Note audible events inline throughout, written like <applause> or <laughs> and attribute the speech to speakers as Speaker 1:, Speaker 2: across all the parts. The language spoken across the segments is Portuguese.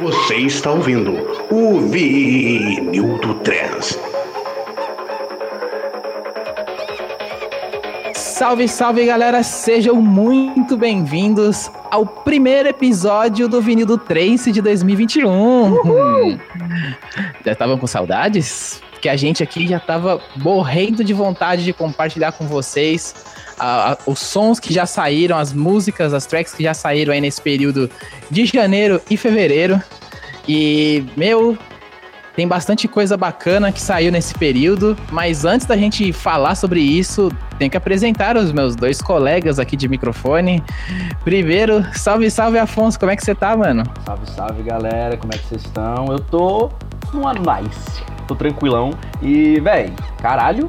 Speaker 1: Você está ouvindo o Vinil do Trans.
Speaker 2: Salve, salve galera, sejam muito bem-vindos ao primeiro episódio do Vinil do Trance de 2021. Uhul. Já estavam com saudades? Que a gente aqui já estava morrendo de vontade de compartilhar com vocês a, a, os sons que já saíram, as músicas, as tracks que já saíram aí nesse período de janeiro e fevereiro. E, meu, tem bastante coisa bacana que saiu nesse período, mas antes da gente falar sobre isso, tenho que apresentar os meus dois colegas aqui de microfone. Primeiro, salve, salve Afonso, como é que você tá, mano?
Speaker 3: Salve, salve galera, como é que vocês estão? Eu tô numa nice, tô tranquilão e, véi, caralho,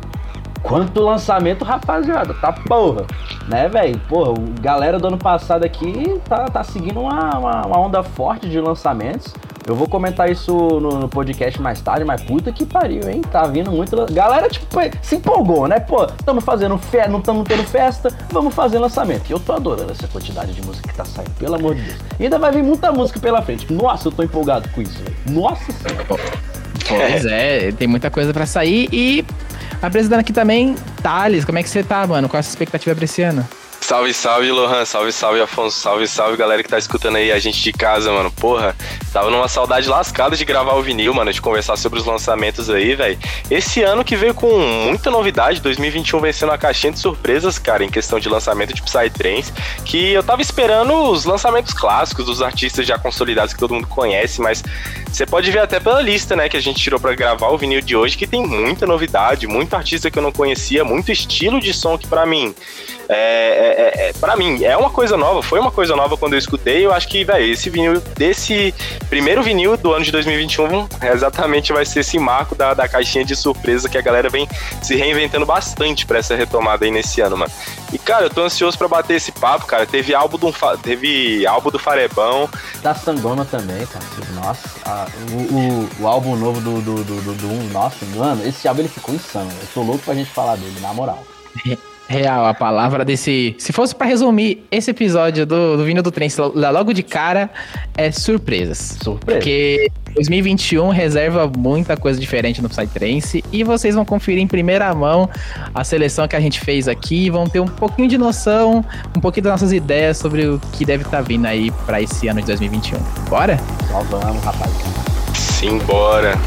Speaker 3: Quanto lançamento, rapaziada, tá porra, né, velho? Porra, galera do ano passado aqui tá, tá seguindo uma, uma, uma onda forte de lançamentos. Eu vou comentar isso no, no, podcast mais tarde, mas puta que pariu, hein? Tá vindo muito. Galera, tipo, se empolgou, né? Pô, estamos fazendo festa, não estamos tendo festa, vamos fazer lançamento. E eu tô adorando essa quantidade de música que tá saindo, pelo amor de Deus. E ainda vai vir muita música pela frente. Nossa, eu tô empolgado com isso, velho. Nossa senhora.
Speaker 2: Pois é, tem muita coisa para sair e Apresentando aqui também, Thales, como é que você tá, mano? Qual a sua expectativa pra esse ano?
Speaker 4: Salve, salve, Lohan. Salve, salve, Afonso. Salve, salve, galera que tá escutando aí a gente de casa, mano. Porra, tava numa saudade lascada de gravar o vinil, mano, de conversar sobre os lançamentos aí, velho. Esse ano que veio com muita novidade, 2021 vencendo a caixinha de surpresas, cara, em questão de lançamento de Psytrance, que eu tava esperando os lançamentos clássicos dos artistas já consolidados que todo mundo conhece, mas você pode ver até pela lista, né, que a gente tirou para gravar o vinil de hoje, que tem muita novidade, muito artista que eu não conhecia, muito estilo de som que para mim é, é, é, é para mim, é uma coisa nova, foi uma coisa nova quando eu escutei. Eu acho que, velho, esse vinil, desse primeiro vinil do ano de 2021, exatamente vai ser esse marco da, da caixinha de surpresa que a galera vem se reinventando bastante para essa retomada aí nesse ano, mano. E, cara, eu tô ansioso para bater esse papo, cara. Teve álbum do, teve álbum do Farebão.
Speaker 3: Da Sangona também, cara. Nossa, a, o, o, o, álbum novo do, do, do, do, do, Nossa, mano, esse álbum ele ficou insano. Eu tô louco pra gente falar dele, na moral. <laughs>
Speaker 2: Real, a palavra desse. Se fosse para resumir esse episódio do, do Vinho do Trem, logo de cara, é surpresas.
Speaker 3: Surpresa.
Speaker 2: Porque 2021 reserva muita coisa diferente no Psytrance e vocês vão conferir em primeira mão a seleção que a gente fez aqui. Vão ter um pouquinho de noção, um pouquinho das nossas ideias sobre o que deve estar tá vindo aí para esse ano de 2021. Bora?
Speaker 3: Só vamos, rapaz.
Speaker 4: Simbora.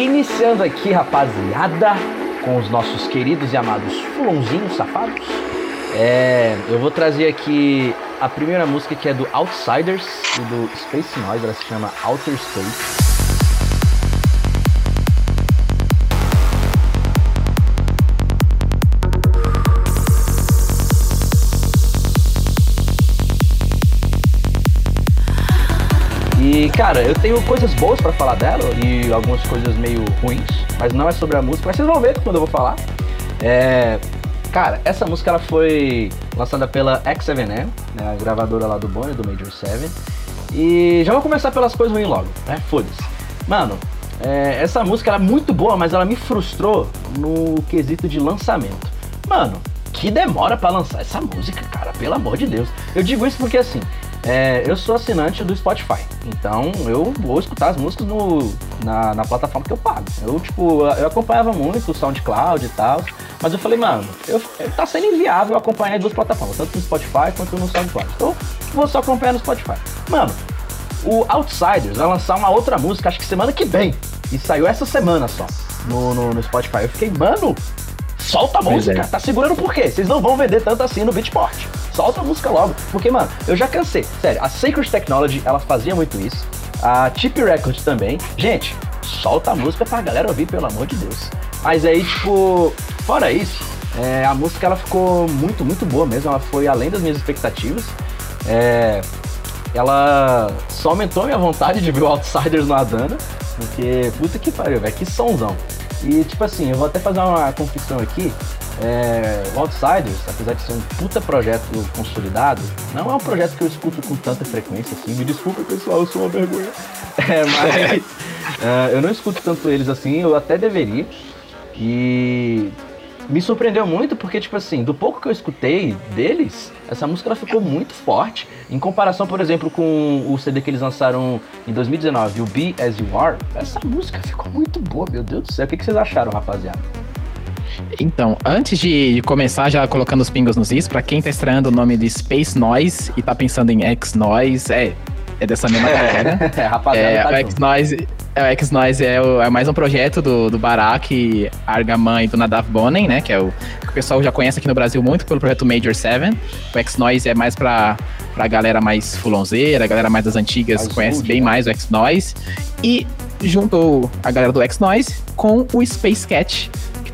Speaker 3: Iniciando aqui, rapaziada, com os nossos queridos e amados fulãozinhos safados. É, eu vou trazer aqui a primeira música que é do Outsiders e do Space Noise, ela se chama Outer Space. E, cara, eu tenho coisas boas para falar dela e algumas coisas meio ruins, mas não é sobre a música, mas vocês vão ver quando eu vou falar. É, cara, essa música ela foi lançada pela X7M, né, a gravadora lá do Bonnie, do Major 7. E já vou começar pelas coisas ruins logo, né? Foda-se. Mano, é, essa música ela é muito boa, mas ela me frustrou no quesito de lançamento. Mano, que demora para lançar essa música, cara, pelo amor de Deus. Eu digo isso porque assim, é, eu sou assinante do Spotify, então eu vou escutar as músicas no, na, na, plataforma que eu pago. Eu, tipo, eu acompanhava muito o SoundCloud e tal, mas eu falei, mano, eu, tá sendo inviável acompanhar as duas plataformas, tanto no Spotify quanto no SoundCloud. Então, vou só acompanhar no Spotify. Mano, o Outsiders vai lançar uma outra música, acho que semana que vem, e saiu essa semana só, no, no, no Spotify. Eu fiquei, mano, solta a música, é. tá segurando por quê? Vocês não vão vender tanto assim no Beatport solta a música logo. Porque, mano, eu já cansei. Sério, a Sacred Technology, ela fazia muito isso. A Chip Records também. Gente, solta a música pra galera ouvir, pelo amor de Deus. Mas aí, tipo, fora isso, é, a música ela ficou muito, muito boa mesmo. Ela foi além das minhas expectativas. É, ela só aumentou a minha vontade de ver o Outsiders no Adana. Porque, puta que pariu, velho, que somzão. E, tipo assim, eu vou até fazer uma confissão aqui. É, o Outsiders, apesar de ser um puta projeto consolidado, não é um projeto que eu escuto com tanta frequência assim. Me desculpa, pessoal, eu sou uma vergonha. <laughs> É, mas uh, <laughs> eu não escuto tanto eles assim, eu até deveria. E me surpreendeu muito porque, tipo assim, do pouco que eu escutei deles, essa música ela ficou muito forte. Em comparação, por exemplo, com o CD que eles lançaram em 2019, o Be As You Are, essa música ficou muito boa, meu Deus do céu. O que, vocês acharam, rapaziada?
Speaker 2: Então, antes de começar já colocando os pingos nos is, pra quem tá estranhando o nome de Space Noise e tá pensando em X-Noise, é, é dessa mesma galera. <laughs> é, rapaziada. É, tá o X-Noise é, o X-Noise é, é, mais um projeto do, do Barak, Argaman e do Nadav Bonen, né? Que é o que o pessoal já conhece aqui no Brasil muito pelo projeto Major 7. O X-Noise é mais pra, pra galera mais fulonzeira, a galera mais das antigas Azul, conhece bem mais o X-Noise. E juntou a galera do X-Noise com o Space Cat,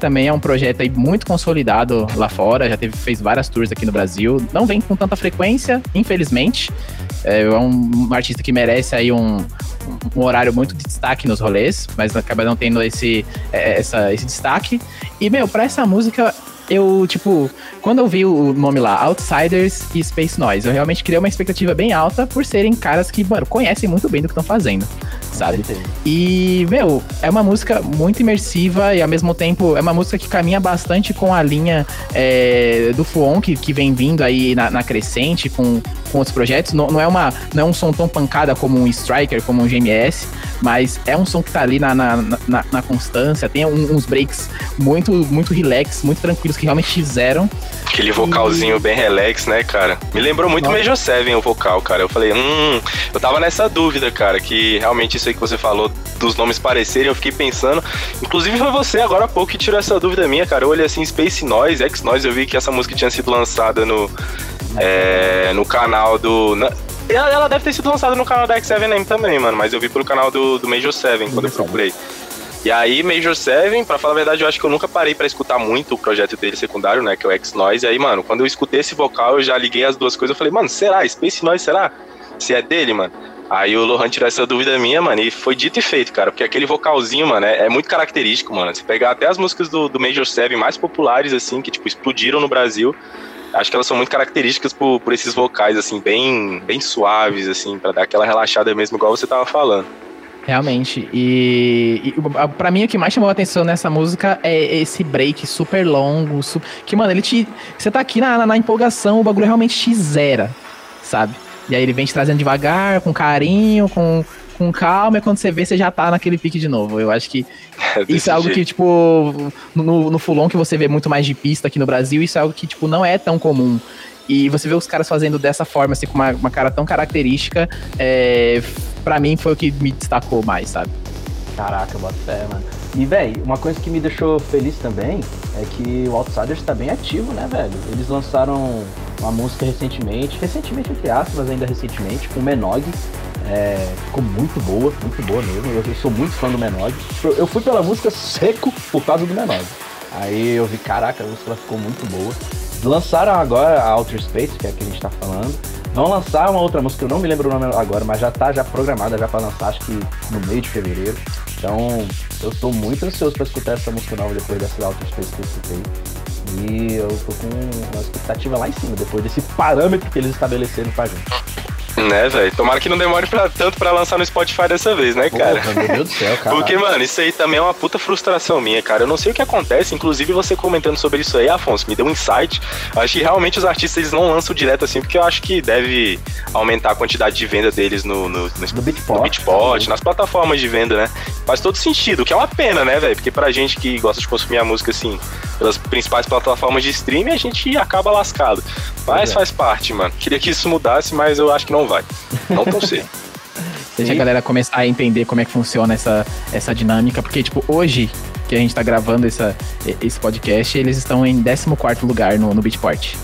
Speaker 2: também é um projeto aí muito consolidado lá fora, já teve, fez várias tours aqui no Brasil. Não vem com tanta frequência, infelizmente. É, é um, artista que merece aí um, um horário muito de destaque nos rolês, mas acaba não tendo esse, é, essa, esse destaque. E, meu, pra essa música, eu, tipo, quando eu vi o nome lá, Outsiders e Space Noise, eu realmente criei uma expectativa bem alta por serem caras que, mano, conhecem muito bem do que estão fazendo, sabe? E, meu, é uma música muito imersiva e ao mesmo tempo é uma música que caminha bastante com a linha é, do Fuon, que, que vem vindo aí na, na crescente, com, com outros projetos. Não, não, é uma, não é um som tão pancada como um Striker, como um GMS, mas é um som que tá ali na, na, na, na constância, tem um, uns breaks muito, muito relax, muito tranquilos que realmente fizeram.
Speaker 4: Aquele vocalzinho e... bem relax, né, cara? Me lembrou muito Nossa. Major Seven o vocal, cara. Eu falei, hum, eu tava nessa dúvida, cara, que realmente isso aí que você falou dos nomes parecerem, eu fiquei pensando. Inclusive foi você agora há pouco que tirou essa dúvida minha, cara. Eu olhei assim, Space Noise, X Noise, eu vi que essa música tinha sido lançada no, é, no canal do. Na, ela deve ter sido lançada no canal da X7M também, mano, mas eu vi pelo canal do, do Major 7 quando eu procurei. E aí, Major 7, pra falar a verdade, eu acho que eu nunca parei para escutar muito o projeto dele secundário, né? Que é o X-Noise. E aí, mano, quando eu escutei esse vocal, eu já liguei as duas coisas. Eu falei, mano, será? Space Noise, será? Se é dele, mano? Aí o Lohan tirou essa dúvida minha, mano, e foi dito e feito, cara, porque aquele vocalzinho, mano, é, é muito característico, mano. Se pegar até as músicas do, do Major 7 mais populares, assim, que, tipo, explodiram no Brasil, acho que elas são muito características por, por esses vocais, assim, bem, bem suaves, assim, para dar aquela relaxada mesmo, igual você tava falando.
Speaker 2: Realmente. E, e para mim o que mais chamou a atenção nessa música é esse break super longo, su que mano, ele te você tá aqui na, na, na, empolgação, o bagulho realmente te zera, sabe? E aí ele vem te trazendo devagar, com carinho, com com calma, e quando você vê, você já tá naquele pique de novo. Eu acho que <laughs> é isso é algo jeito. que, tipo, no, no Fulon que você vê muito mais de pista aqui no Brasil, isso é algo que, tipo, não é tão comum. E você vê os caras fazendo dessa forma, assim, com uma, uma cara tão característica, é, para mim foi o que me destacou mais, sabe?
Speaker 3: Caraca, bota fé, mano. E, velho, uma coisa que me deixou feliz também é que o Outsiders tá bem ativo, né, velho? Eles lançaram uma música recentemente, recentemente entre aspas, mas ainda recentemente, com o Menog. É, ficou muito boa, muito boa mesmo. Eu, eu sou muito fã do Menog. Eu fui pela música seco por causa do Menog. Aí eu vi, caraca, a música ficou muito boa. Lançaram agora a Outer Space, que é a que a gente tá falando. Vão lançar uma outra música, eu não me lembro o nome agora, mas já tá já programada já para lançar, acho que no meio de fevereiro. Então, eu tô muito ansioso para escutar essa música nova depois dessa Outer Space que eu escutei. E eu tô com uma expectativa lá em cima, depois desse parâmetro que eles estabeleceram pra gente. <laughs>
Speaker 4: Né, velho? Tomara que não demore pra, tanto pra lançar no Spotify dessa vez, né, cara?
Speaker 3: Porra, meu Deus do céu, <laughs> cara.
Speaker 4: Porque, mano, isso aí também é uma puta frustração minha, cara. Eu não sei o que acontece, inclusive você comentando sobre isso aí, Afonso, me deu um insight. Eu acho que realmente os artistas eles não lançam direto assim, porque eu acho que deve aumentar a quantidade de venda deles no, no, no, no Beatport, no Beatport nas plataformas de venda, né? Faz todo sentido, o que é uma pena, né, velho? Porque pra gente que gosta de consumir a música assim, pelas principais plataformas de streaming, a gente acaba lascado. Mas é. faz parte, mano. Queria que isso mudasse, mas eu acho que não vai. Não tão cedo. <laughs>
Speaker 2: Deixa a galera começar a entender como é que funciona essa, essa dinâmica, porque, tipo, hoje que a gente tá gravando essa, esse podcast, eles estão em 14 lugar no, no Beatport.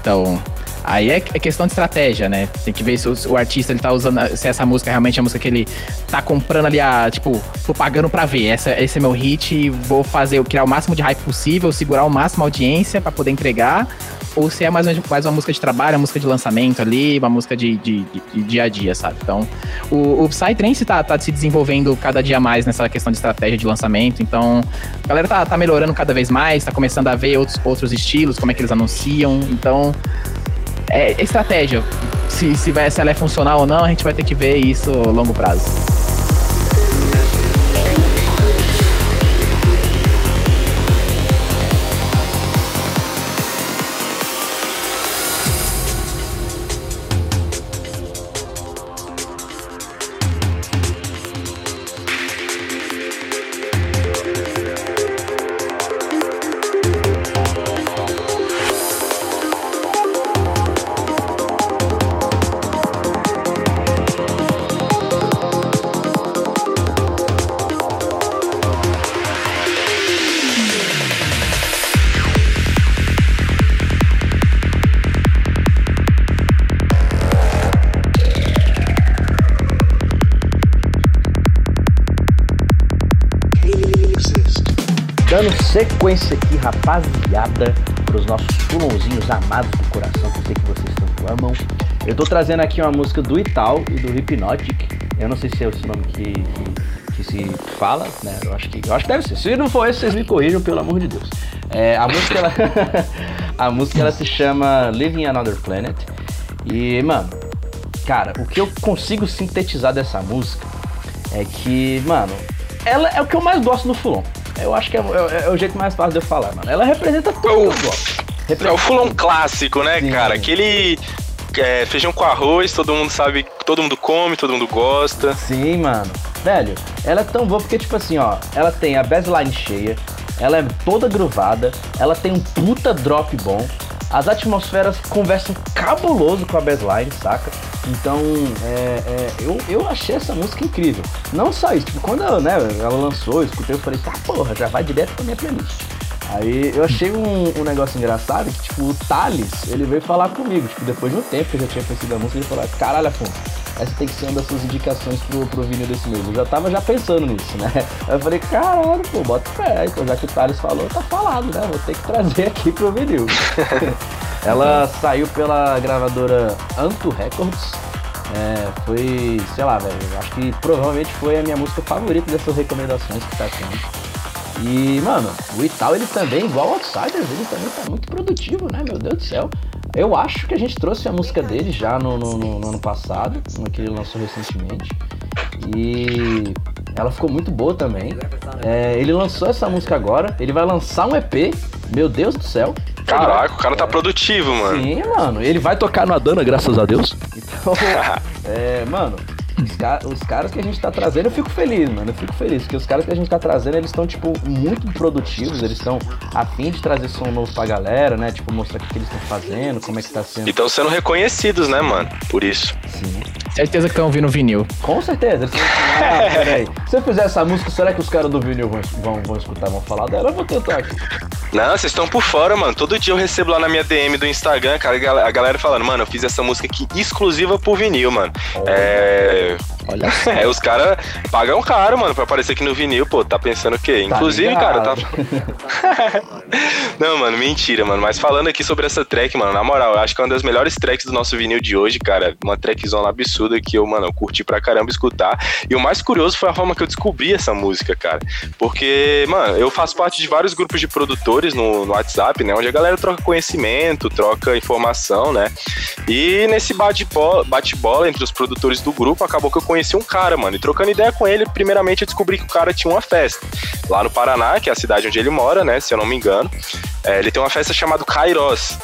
Speaker 2: Então, Aí é, é questão de estratégia, né? Tem que ver se o, o, artista ele tá usando, se essa música realmente é a música que ele tá comprando ali, a, tipo, tô pagando pra ver. Essa, esse é meu hit, vou fazer, criar o máximo de hype possível, segurar o máximo a audiência para poder entregar ou se é mais, mais uma música de trabalho, uma música de lançamento ali, uma música de, de, de, de dia a dia, sabe? Então, o, o Psytrance tá, tá se desenvolvendo cada dia mais nessa questão de estratégia de lançamento, então a galera tá, tá melhorando cada vez mais, tá começando a ver outros, outros estilos, como é que eles anunciam, então é, estratégia. Se, se, vai, se ela é funcional ou não, a gente vai ter que ver isso a longo prazo.
Speaker 3: Sequência aqui, rapaziada, para os nossos pulãozinhos amados do coração, que eu sei que vocês tanto amam. Eu tô trazendo aqui uma música do Ital e do Hypnotic. Eu não sei se é esse nome que, que, que, se fala, né? Eu acho, que, eu acho que deve ser. Se não for esse, vocês me corrijam, pelo amor de Deus. É, a música, ela, <laughs> a música ela se chama Living Another Planet. E, mano, cara, o que eu consigo sintetizar dessa música é que, mano, ela é o que eu mais gosto do Fulon. Eu acho que é, é, é, o jeito mais fácil de eu falar, mano. Ela representa tudo
Speaker 4: é o, representa... É o fulão clássico, né, Sim. cara? Aquele é, feijão com arroz, todo mundo sabe, todo mundo come, todo mundo gosta.
Speaker 3: Sim, mano. Velho, ela é tão boa porque, tipo assim, ó, ela tem a baseline cheia, ela é toda gruvada, ela tem um puta drop bom, as atmosferas conversam cabuloso com a baseline, saca? Então, é, é, eu, eu achei essa música incrível. Não só isso, tipo, quando ela, né, ela lançou, eu escutei, eu falei, tá porra, já vai direto pra minha playlist. Aí eu achei um, um negócio engraçado que, tipo, o Thales, ele veio falar comigo, tipo, depois de um tempo que eu já tinha conhecido a música, ele falou, caralho, Afonso, essa tem que ser uma das suas indicações pro, pro vinil desse mês. Eu já tava já pensando nisso, né? Aí eu falei, caralho, pô, bota fé. Então já que o Thales falou, tá falado, né? Vou ter que trazer aqui pro vinil. <laughs> Ela saiu pela gravadora Anto Records. É, foi, sei lá, velho, acho que provavelmente foi a minha música favorita dessas recomendações que tá tendo. E, mano, o Ital, ele também, igual Outsiders, ele também tá muito produtivo, né? Meu Deus do céu. Eu acho que a gente trouxe a música dele já no, no, no, no ano passado, uma que ele lançou recentemente. E ela ficou muito boa também. É, ele lançou essa música agora, ele vai lançar um EP. Meu Deus do céu.
Speaker 4: Caraca, o cara tá produtivo, mano.
Speaker 3: Sim, mano. Ele vai tocar no Adana, graças a Deus. <laughs> Então, é, mano, os, car os, caras que a gente tá trazendo, eu fico feliz, mano. Eu fico feliz, porque os caras que a gente tá trazendo, eles estão, tipo, muito produtivos, eles estão afim de trazer som novo pra galera, né? Tipo, mostrar o que, que eles estão fazendo, como é que tá sendo.
Speaker 4: E estão sendo reconhecidos, né, mano? Por isso.
Speaker 2: Sim. Certeza que estão ouvindo vinil.
Speaker 3: Com certeza. Eles ah, peraí. Se eu fizer essa música, será que os caras do vinil vão, vão, vão escutar, vão falar dela? Eu vou tentar aqui.
Speaker 4: Não, vocês estão por fora, mano. Todo dia eu recebo lá na minha DM do Instagram, cara, a galera falando, mano, eu fiz essa música aqui exclusiva por vinil, mano. Oh. É there. Olha <laughs> só. É, os caras pagam caro, mano, pra aparecer aqui no vinil, pô, tá pensando o quê? Tá Inclusive, cara, tá. <laughs> Não, mano, mentira, mano. Mas falando aqui sobre essa track, mano, na moral, eu acho que é uma das melhores tracks do nosso vinil de hoje, cara. Uma trackzona absurda que eu, mano, eu curti pra caramba escutar. E o mais curioso foi a forma que eu descobri essa música, cara. Porque, mano, eu faço parte de vários grupos de produtores no, no WhatsApp, né? Onde a galera troca conhecimento, troca informação, né? E nesse bate-bola bate entre os produtores do grupo, acabou que eu conheci um cara, mano. E trocando ideia com ele, primeiramente eu descobri que o cara tinha uma festa. Lá no Paraná, que é a cidade onde ele mora, né? Se eu não me engano. É, ele tem uma festa chamada Kairos.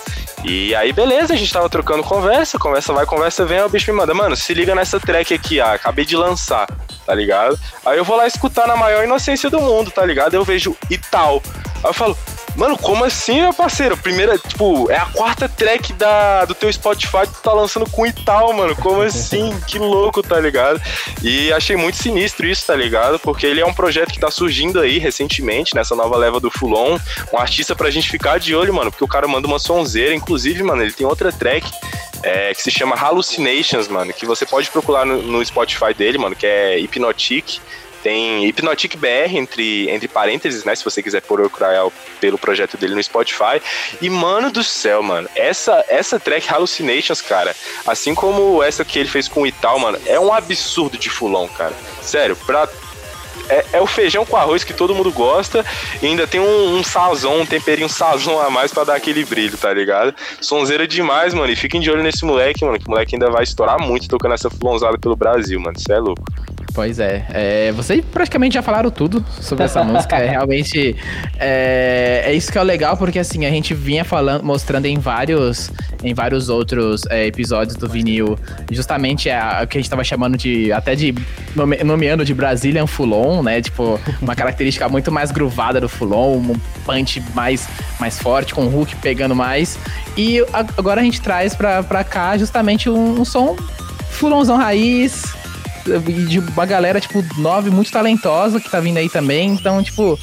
Speaker 4: E aí, beleza, a gente tava trocando conversa, conversa vai, conversa vem, aí o bicho me manda, mano, se liga nessa track aqui, ah, acabei de lançar, tá ligado? Aí eu vou lá escutar na maior inocência do mundo, tá ligado? Eu vejo e tal. Aí eu falo, Mano, como assim, meu parceiro? Primeira, tipo, é a quarta track da, do teu Spotify que tu tá lançando com e tal, mano. Como assim? <laughs> que louco, tá ligado? E achei muito sinistro isso, tá ligado? Porque ele é um projeto que tá surgindo aí recentemente, nessa nova leva do Fulon. Um artista pra gente ficar de olho, mano, porque o cara manda uma sonzeira. Inclusive, mano, ele tem outra track é, que se chama Hallucinations, mano, que você pode procurar no, no Spotify dele, mano, que é Hypnotic. Tem Hypnotic BR entre, entre parênteses, né? Se você quiser procurar pelo projeto dele no Spotify. E, mano do céu, mano, essa, essa track Hallucinations, cara, assim como essa que ele fez com o Ital, mano, é um absurdo de fulão, cara. Sério, pra é, é, o feijão com arroz que todo mundo gosta e ainda tem um, um sazon, um temperinho sazon a mais para dar aquele brilho, tá ligado? Sonzeira demais, mano. E fiquem de olho nesse moleque, mano, que o moleque ainda vai estourar muito tocando essa fulonzada pelo Brasil, mano. Isso é louco.
Speaker 2: Pois é. é. Vocês praticamente já falaram tudo sobre essa música. É realmente. É, é, isso que é legal, porque assim, a gente vinha falando, mostrando em vários, em vários outros é, episódios do vinil, justamente o que a gente tava chamando de. até de. nomeando de Brazilian Fulon, né? Tipo, uma característica muito mais gruvada do Fulon, um punch mais, mais forte, com o hook pegando mais. E agora a gente traz pra, pra cá justamente um, um som Fulonzão raiz de uma galera, tipo, nove, muito talentosa que tá vindo aí também. Então, tipo,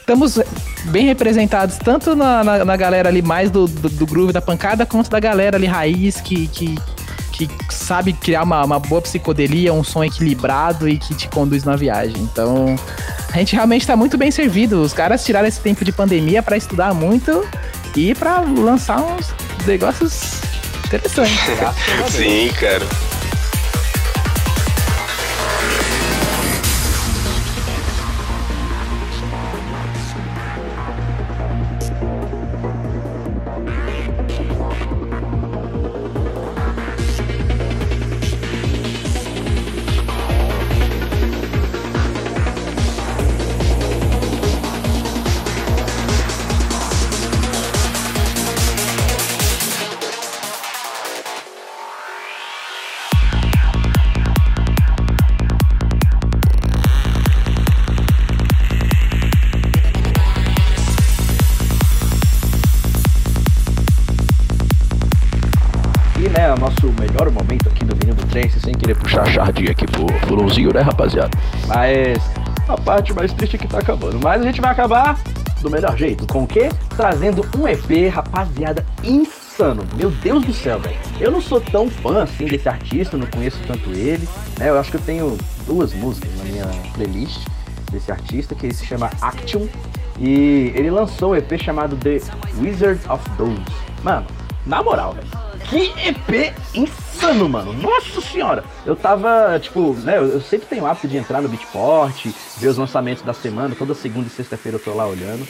Speaker 2: estamos bem representados tanto na, na, na galera ali mais do, do, do, groove da pancada, quanto da galera ali raiz que, que, que sabe criar uma, uma boa psicodelia, um som equilibrado e que te conduz na viagem. Então, a gente realmente tá muito bem servido. Os caras tiraram esse tempo de pandemia para estudar muito e para lançar uns negócios interessantes. <laughs>
Speaker 4: Sim, cara.
Speaker 3: Sardinha aqui pro fulãozinho, né, rapaziada? Mas a parte mais triste é que tá acabando. Mas a gente vai acabar do melhor jeito. Com o quê? Trazendo um EP, rapaziada, insano. Meu Deus do céu, velho. Eu não sou tão fã assim desse artista, não conheço tanto ele. Né? Eu acho que eu tenho duas músicas na minha playlist desse artista, que se chama Action. E ele lançou um EP chamado The Wizard of Those. Mano, na moral, velho. Que EP insano insano, mano. Nossa senhora. Eu tava, tipo, né, eu, sempre tenho hábito de entrar no Beatport, ver os lançamentos da semana, toda segunda e sexta-feira eu tô lá olhando.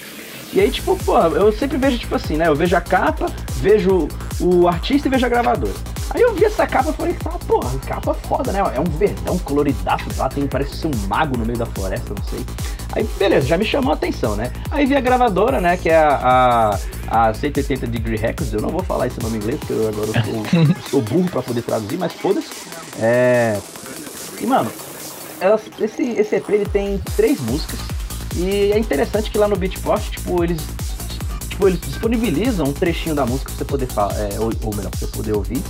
Speaker 3: E aí, tipo, pô, eu sempre vejo, tipo assim, né? Eu vejo a capa, vejo o artista e vejo a gravadora. Aí eu vi essa capa e falei, ah, porra, capa foda, né? É um verdão coloridaço lá, tem, parece ser um mago no meio da floresta, não sei. Aí, beleza, já me chamou a atenção, né? Aí vi a gravadora, né, que é a, a, a 180 Degree Records, eu não vou falar esse nome em inglês, porque eu agora eu sou, <laughs> sou burro pra poder traduzir, mas foda-se. É... E, mano, elas, esse, esse EP, ele tem três músicas, e é interessante que lá no Beatport, tipo, eles tipo, eles disponibilizam um trechinho da música pra você poder falar, é, ou, ou, melhor, pra você poder ouvir.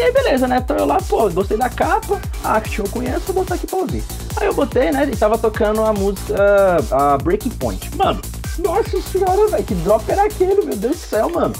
Speaker 3: E aí, beleza, né? Então eu lá, pô, gostei da capa, a Action eu conheço, vou botar aqui pra ouvir. Aí eu botei, né? E tava tocando a música, a Breaking Point. Mano, nossa senhora, velho, que drop era aquele, meu Deus do céu, mano.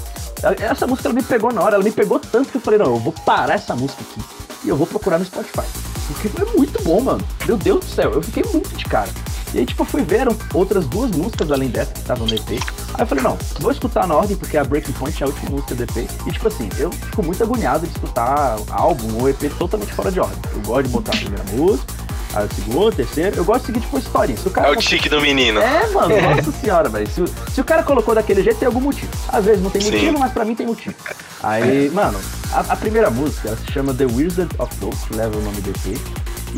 Speaker 3: Essa música ela me pegou na hora, ela me pegou tanto que eu falei, não, eu vou parar essa música aqui e eu vou procurar no Spotify. Porque foi muito bom, mano. Meu Deus do céu, eu fiquei muito de cara. E aí, tipo, fui ver outras duas músicas além dessa que estavam no EP. Aí eu falei, não, vou escutar na ordem, porque a Breaking Point é a última música do EP. E tipo assim, eu fico muito agoniado de escutar álbum ou EP totalmente fora de ordem. Eu gosto de botar a primeira música, a segunda, a terceira. Eu gosto de seguir, tipo, a historinha.
Speaker 4: Se o cara é o tique do menino.
Speaker 3: É, mano, <laughs> nossa senhora, velho. Se, se, o cara colocou daquele jeito, tem algum motivo. Às vezes não tem motivo, Sim. mas pra mim tem motivo. Aí, mano, a, a, primeira música, ela se chama The Wizard of Ghost, que leva o nome do EP.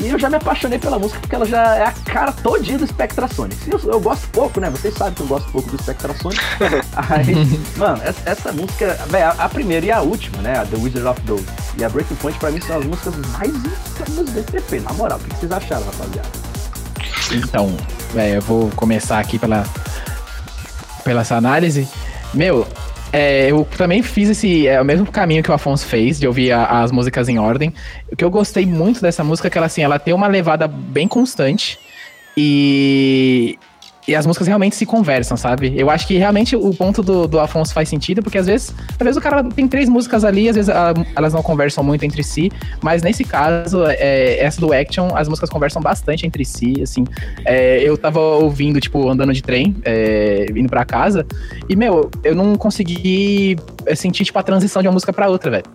Speaker 3: E eu já me apaixonei pela música porque ela já é a cara todinha do Spectrasonic. Eu, eu gosto pouco, né? Vocês sabem que eu gosto pouco do Spectrasonic. <laughs> Aí, mano, essa, essa música, velho, a, a, primeira e a última, né? A The Wizard of Those e a Breaking Point, pra mim, são as músicas mais insanas desse EP. Na moral, o que vocês acharam, rapaziada?
Speaker 2: Então, é, eu vou começar aqui pela pela essa análise. Meu, é, eu também fiz esse. É o mesmo caminho que o Afonso fez, de ouvir a, as músicas em ordem. O que eu gostei muito dessa música é que ela, assim, ela tem uma levada bem constante. E, e as músicas realmente se conversam, sabe? Eu acho que realmente o ponto do, do Afonso faz sentido, porque às vezes, às vezes o cara tem três músicas ali, às vezes a, ah, elas não conversam muito entre si, mas nesse caso, é, essa do Action, as músicas conversam bastante entre si, assim. É, eu tava ouvindo, tipo, andando de trem, é, indo pra casa, e, meu, eu não consegui é, sentir, tipo, a transição de uma música pra outra, velho.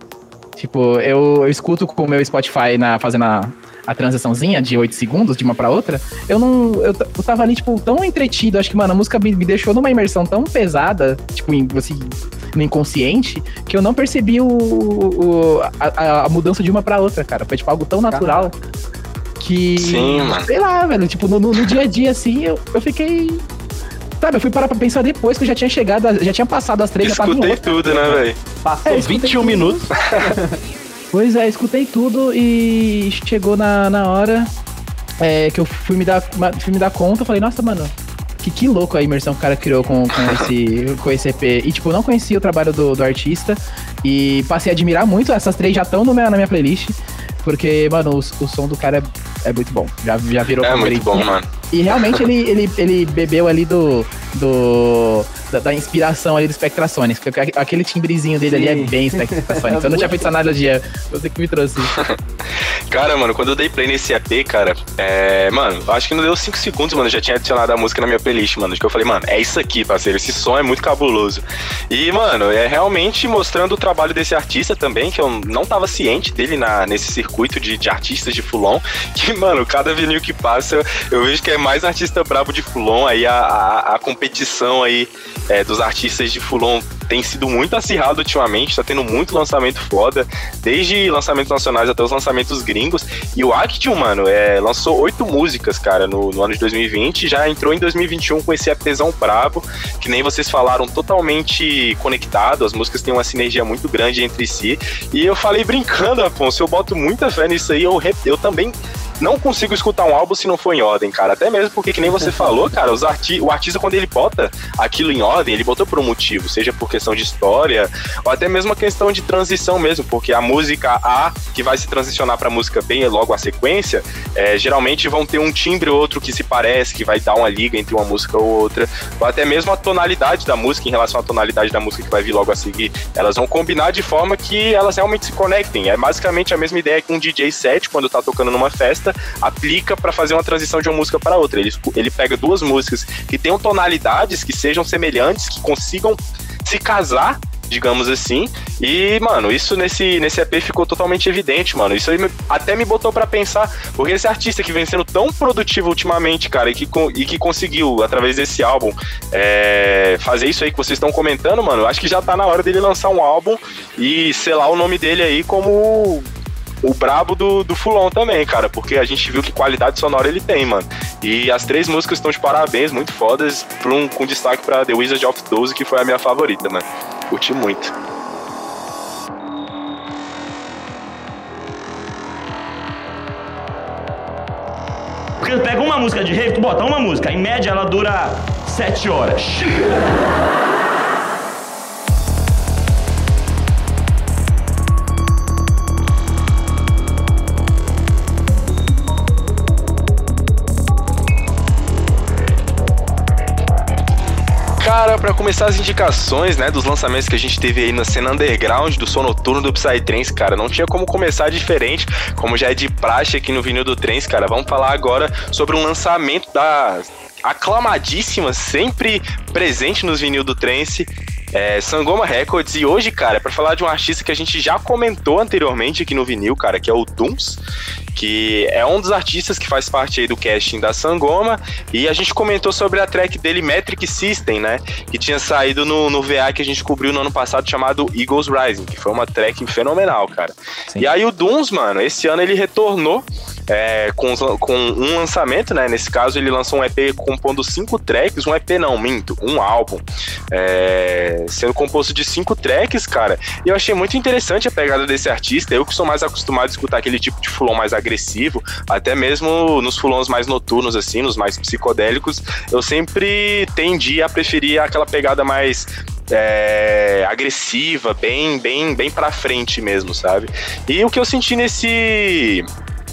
Speaker 2: Tipo, eu, eu escuto com o meu Spotify na, fazendo a, a transiçãozinha de 8 segundos de uma pra outra, eu não. Eu, eu tava ali, tipo, tão entretido. Acho que, mano, a música me, me deixou numa imersão tão pesada, tipo, em, assim, no inconsciente, que eu não percebi o, o a, a, mudança de uma pra outra, cara. Foi, tipo, algo tão natural que.
Speaker 4: Sim, mano.
Speaker 2: Sei lá, velho. Tipo, no, no, no dia a dia, assim, eu, eu fiquei. Sabe, eu fui parar pra pensar depois que eu já tinha chegado, já tinha passado as três,
Speaker 4: Escutei
Speaker 2: já
Speaker 4: tava tudo, né, velho?
Speaker 3: Passou é, 21 tudo. minutos. <laughs>
Speaker 2: Pois é, escutei tudo e chegou na, na hora é, que eu fui me, dar, fui me dar conta, falei, nossa, mano, que, que louco a imersão que o cara criou com, com, <laughs> esse, com esse EP. E, tipo, não conhecia o trabalho do, do artista e passei a admirar muito. Essas três já estão na minha playlist. Porque, mano, o, o som do cara é, é muito bom. Já, já virou
Speaker 4: É muito bom, mano.
Speaker 2: E realmente ele, ele, ele bebeu ali do. do da, da, inspiração ali do Spectrasonics. Porque aquele timbrezinho dele Sim. ali é bem Spectrasonics. eu não tinha feito essa analogia. Você que me trouxe. <laughs>
Speaker 4: cara, mano, quando eu dei play nesse EP, cara, é, mano, acho que não deu 5 segundos, mano. Eu já tinha adicionado a música na minha playlist, mano. Que eu falei, mano, é isso aqui, parceiro. Esse som é muito cabuloso. E, mano, é realmente mostrando o trabalho desse artista também, que eu não tava ciente dele na, nesse circuito de, de artistas de Fulon. <laughs> Que, mano, cada vinil que passa, eu, eu vejo que é mais artista brabo de Fulon. Aí a, a, a competição aí é, dos artistas de Fulon tem sido muito acirrado ultimamente, tá tendo muito lançamento foda, desde lançamentos nacionais até os lançamentos gringos. E o Action, mano, é, lançou oito músicas, cara, no, no, ano de 2020, já entrou em 2021 com esse EPzão brabo, que nem vocês falaram, totalmente conectado, as músicas têm uma sinergia muito grande entre si. E eu falei brincando, Afonso, eu boto muita fé nisso aí, eu, eu também não consigo escutar um álbum se não for em ordem, cara. Até mesmo porque, que nem você <laughs> falou, cara, os arti o artista, quando ele bota aquilo em ordem, ele botou por um motivo, seja por questão de história, ou até mesmo a questão de transição mesmo, porque a música A, que vai se transicionar pra música B logo a sequência, é, geralmente vão ter um timbre ou outro que se parece, que vai dar uma liga entre uma música ou outra, ou até mesmo a tonalidade da música em relação à tonalidade da música que vai vir logo a seguir. Elas vão combinar de forma que elas realmente se conectem. É basicamente a mesma ideia que um DJ set, quando tá tocando numa festa, aplica para fazer uma transição de uma música para outra. Ele, ele pega duas músicas que tenham tonalidades que sejam semelhantes, que consigam se casar digamos assim. E, mano, isso nesse, nesse EP ficou totalmente evidente, mano. Isso aí até me botou para pensar, porque esse artista que vem sendo tão produtivo ultimamente, cara, e que, e que conseguiu, através desse álbum, é, fazer isso aí que vocês estão comentando, mano, acho que já tá na hora dele lançar um álbum e selar o nome dele aí como o brabo do, do Fulon também, cara, porque a gente viu que qualidade sonora ele tem, mano. E as três músicas estão de parabéns, muito fodas, um, com destaque pra The Wizard of Doze, que foi a minha favorita, mano. Curti muito.
Speaker 3: Porque pega uma música de rave, tu bota uma música, em média ela dura sete horas. <laughs>
Speaker 4: Cara, para começar as indicações, né, dos lançamentos que a gente teve aí na cena underground do som noturno do Psytrance, cara, não tinha como começar diferente, como já é de praxe aqui no vinil do Trance, cara. Vamos falar agora sobre um lançamento da aclamadíssima, sempre presente nos vinil do Trance, é, Sangoma Records. E hoje, cara, é pra falar de um artista que a gente já comentou anteriormente aqui no vinil, cara, que é o Dooms que é um dos artistas que faz parte aí do casting da Sangoma, e a gente comentou sobre a track dele Metric System, né, que tinha saído no, no VA que a gente cobriu no ano passado chamado Eagles Rising, que foi uma track fenomenal, cara. Sim. E aí o Dooms, mano, esse ano ele retornou é, com, com um lançamento, né? Nesse caso, ele lançou um EP compondo cinco tracks, um EP não, minto, um álbum. É, sendo composto de cinco tracks, cara. E eu achei muito interessante a pegada desse artista. Eu que sou mais acostumado a escutar aquele tipo de fulon mais agressivo, até mesmo nos fulons mais noturnos, assim, nos mais psicodélicos, eu sempre tendi a preferir aquela pegada mais é, agressiva, bem, bem, bem pra frente mesmo, sabe? E o que eu senti nesse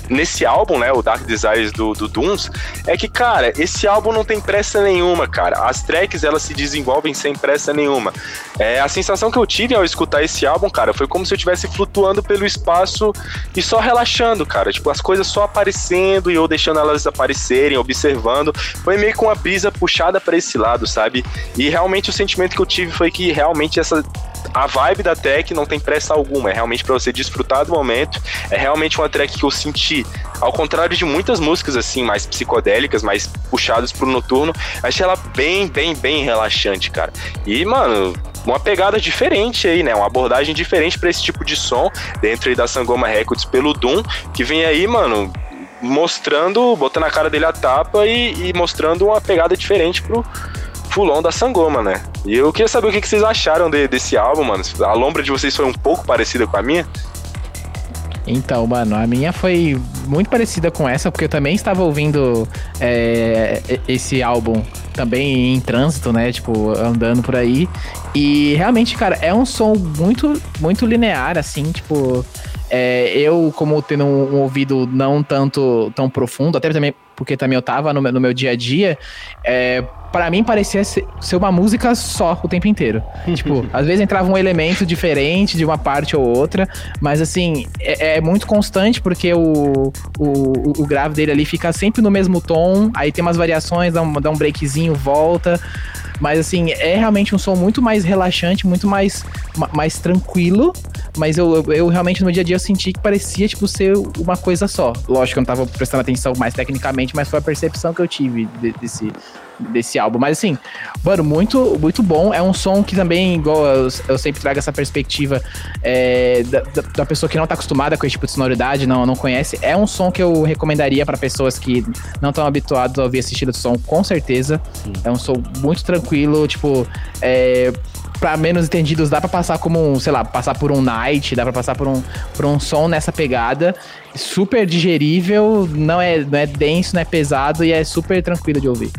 Speaker 4: nesse álbum, né, o Dark Desires do, do Dooms, é que, cara, esse álbum não tem pressa nenhuma, cara. As tracks, elas se desenvolvem sem pressa nenhuma. É, a sensação que eu tive ao escutar esse álbum, cara, foi como se eu estivesse flutuando pelo espaço e só relaxando, cara. Tipo, as coisas só aparecendo e eu deixando elas aparecerem, observando. Foi meio com a brisa puxada para esse lado, sabe? E realmente o sentimento que eu tive foi que realmente essa a vibe da track não tem pressa alguma, é realmente para você desfrutar do momento. É realmente uma track que eu senti, ao contrário de muitas músicas assim, mais psicodélicas, mais puxadas pro noturno, achei ela bem, bem, bem relaxante, cara. E, mano, uma pegada diferente aí, né? Uma abordagem diferente para esse tipo de som dentro da Sangoma Records pelo Doom, que vem aí, mano, mostrando, botando a cara dele a tapa e, e mostrando uma pegada diferente pro fulon da Sangoma, né? E eu queria saber o que vocês acharam de, desse álbum, mano. A lombra de vocês foi um pouco parecida com a minha?
Speaker 2: Então, mano, a minha foi muito parecida com essa, porque eu também estava ouvindo é, esse álbum também em trânsito, né? Tipo, andando por aí. E realmente, cara, é um som muito, muito linear, assim, tipo. É, eu, como tendo um, um, ouvido não tanto tão profundo, até também porque também eu tava no, no meu dia a dia, é, para mim parecia ser, uma música só o tempo inteiro. <laughs> tipo, às vezes entrava um elemento diferente de uma parte ou outra, mas assim, é, é muito constante porque o, o, o, grave dele ali fica sempre no mesmo tom, aí tem umas variações, dá um, dá um breakzinho, volta. Mas assim, é realmente um som muito mais relaxante, muito mais, mais tranquilo. Mas eu, eu realmente no dia a dia eu senti que parecia, tipo, ser uma coisa só. Lógico que eu não tava prestando atenção mais tecnicamente, mas foi a percepção que eu tive de, desse, desse álbum. Mas assim, mano, muito, muito bom. É um som que também, igual eu, eu sempre trago essa perspectiva é, da, da, pessoa que não tá acostumada com esse tipo de sonoridade, não, não conhece. É um som que eu recomendaria para pessoas que não estão habituadas a ouvir esse estilo de som, com certeza. Sim. É um som muito tranquilo, tipo. É, para menos entendidos, dá para passar como um, sei lá, passar por um night, dá para passar por um, por um som nessa pegada. Super digerível, não é, não é denso, não é pesado e é super tranquilo de ouvir.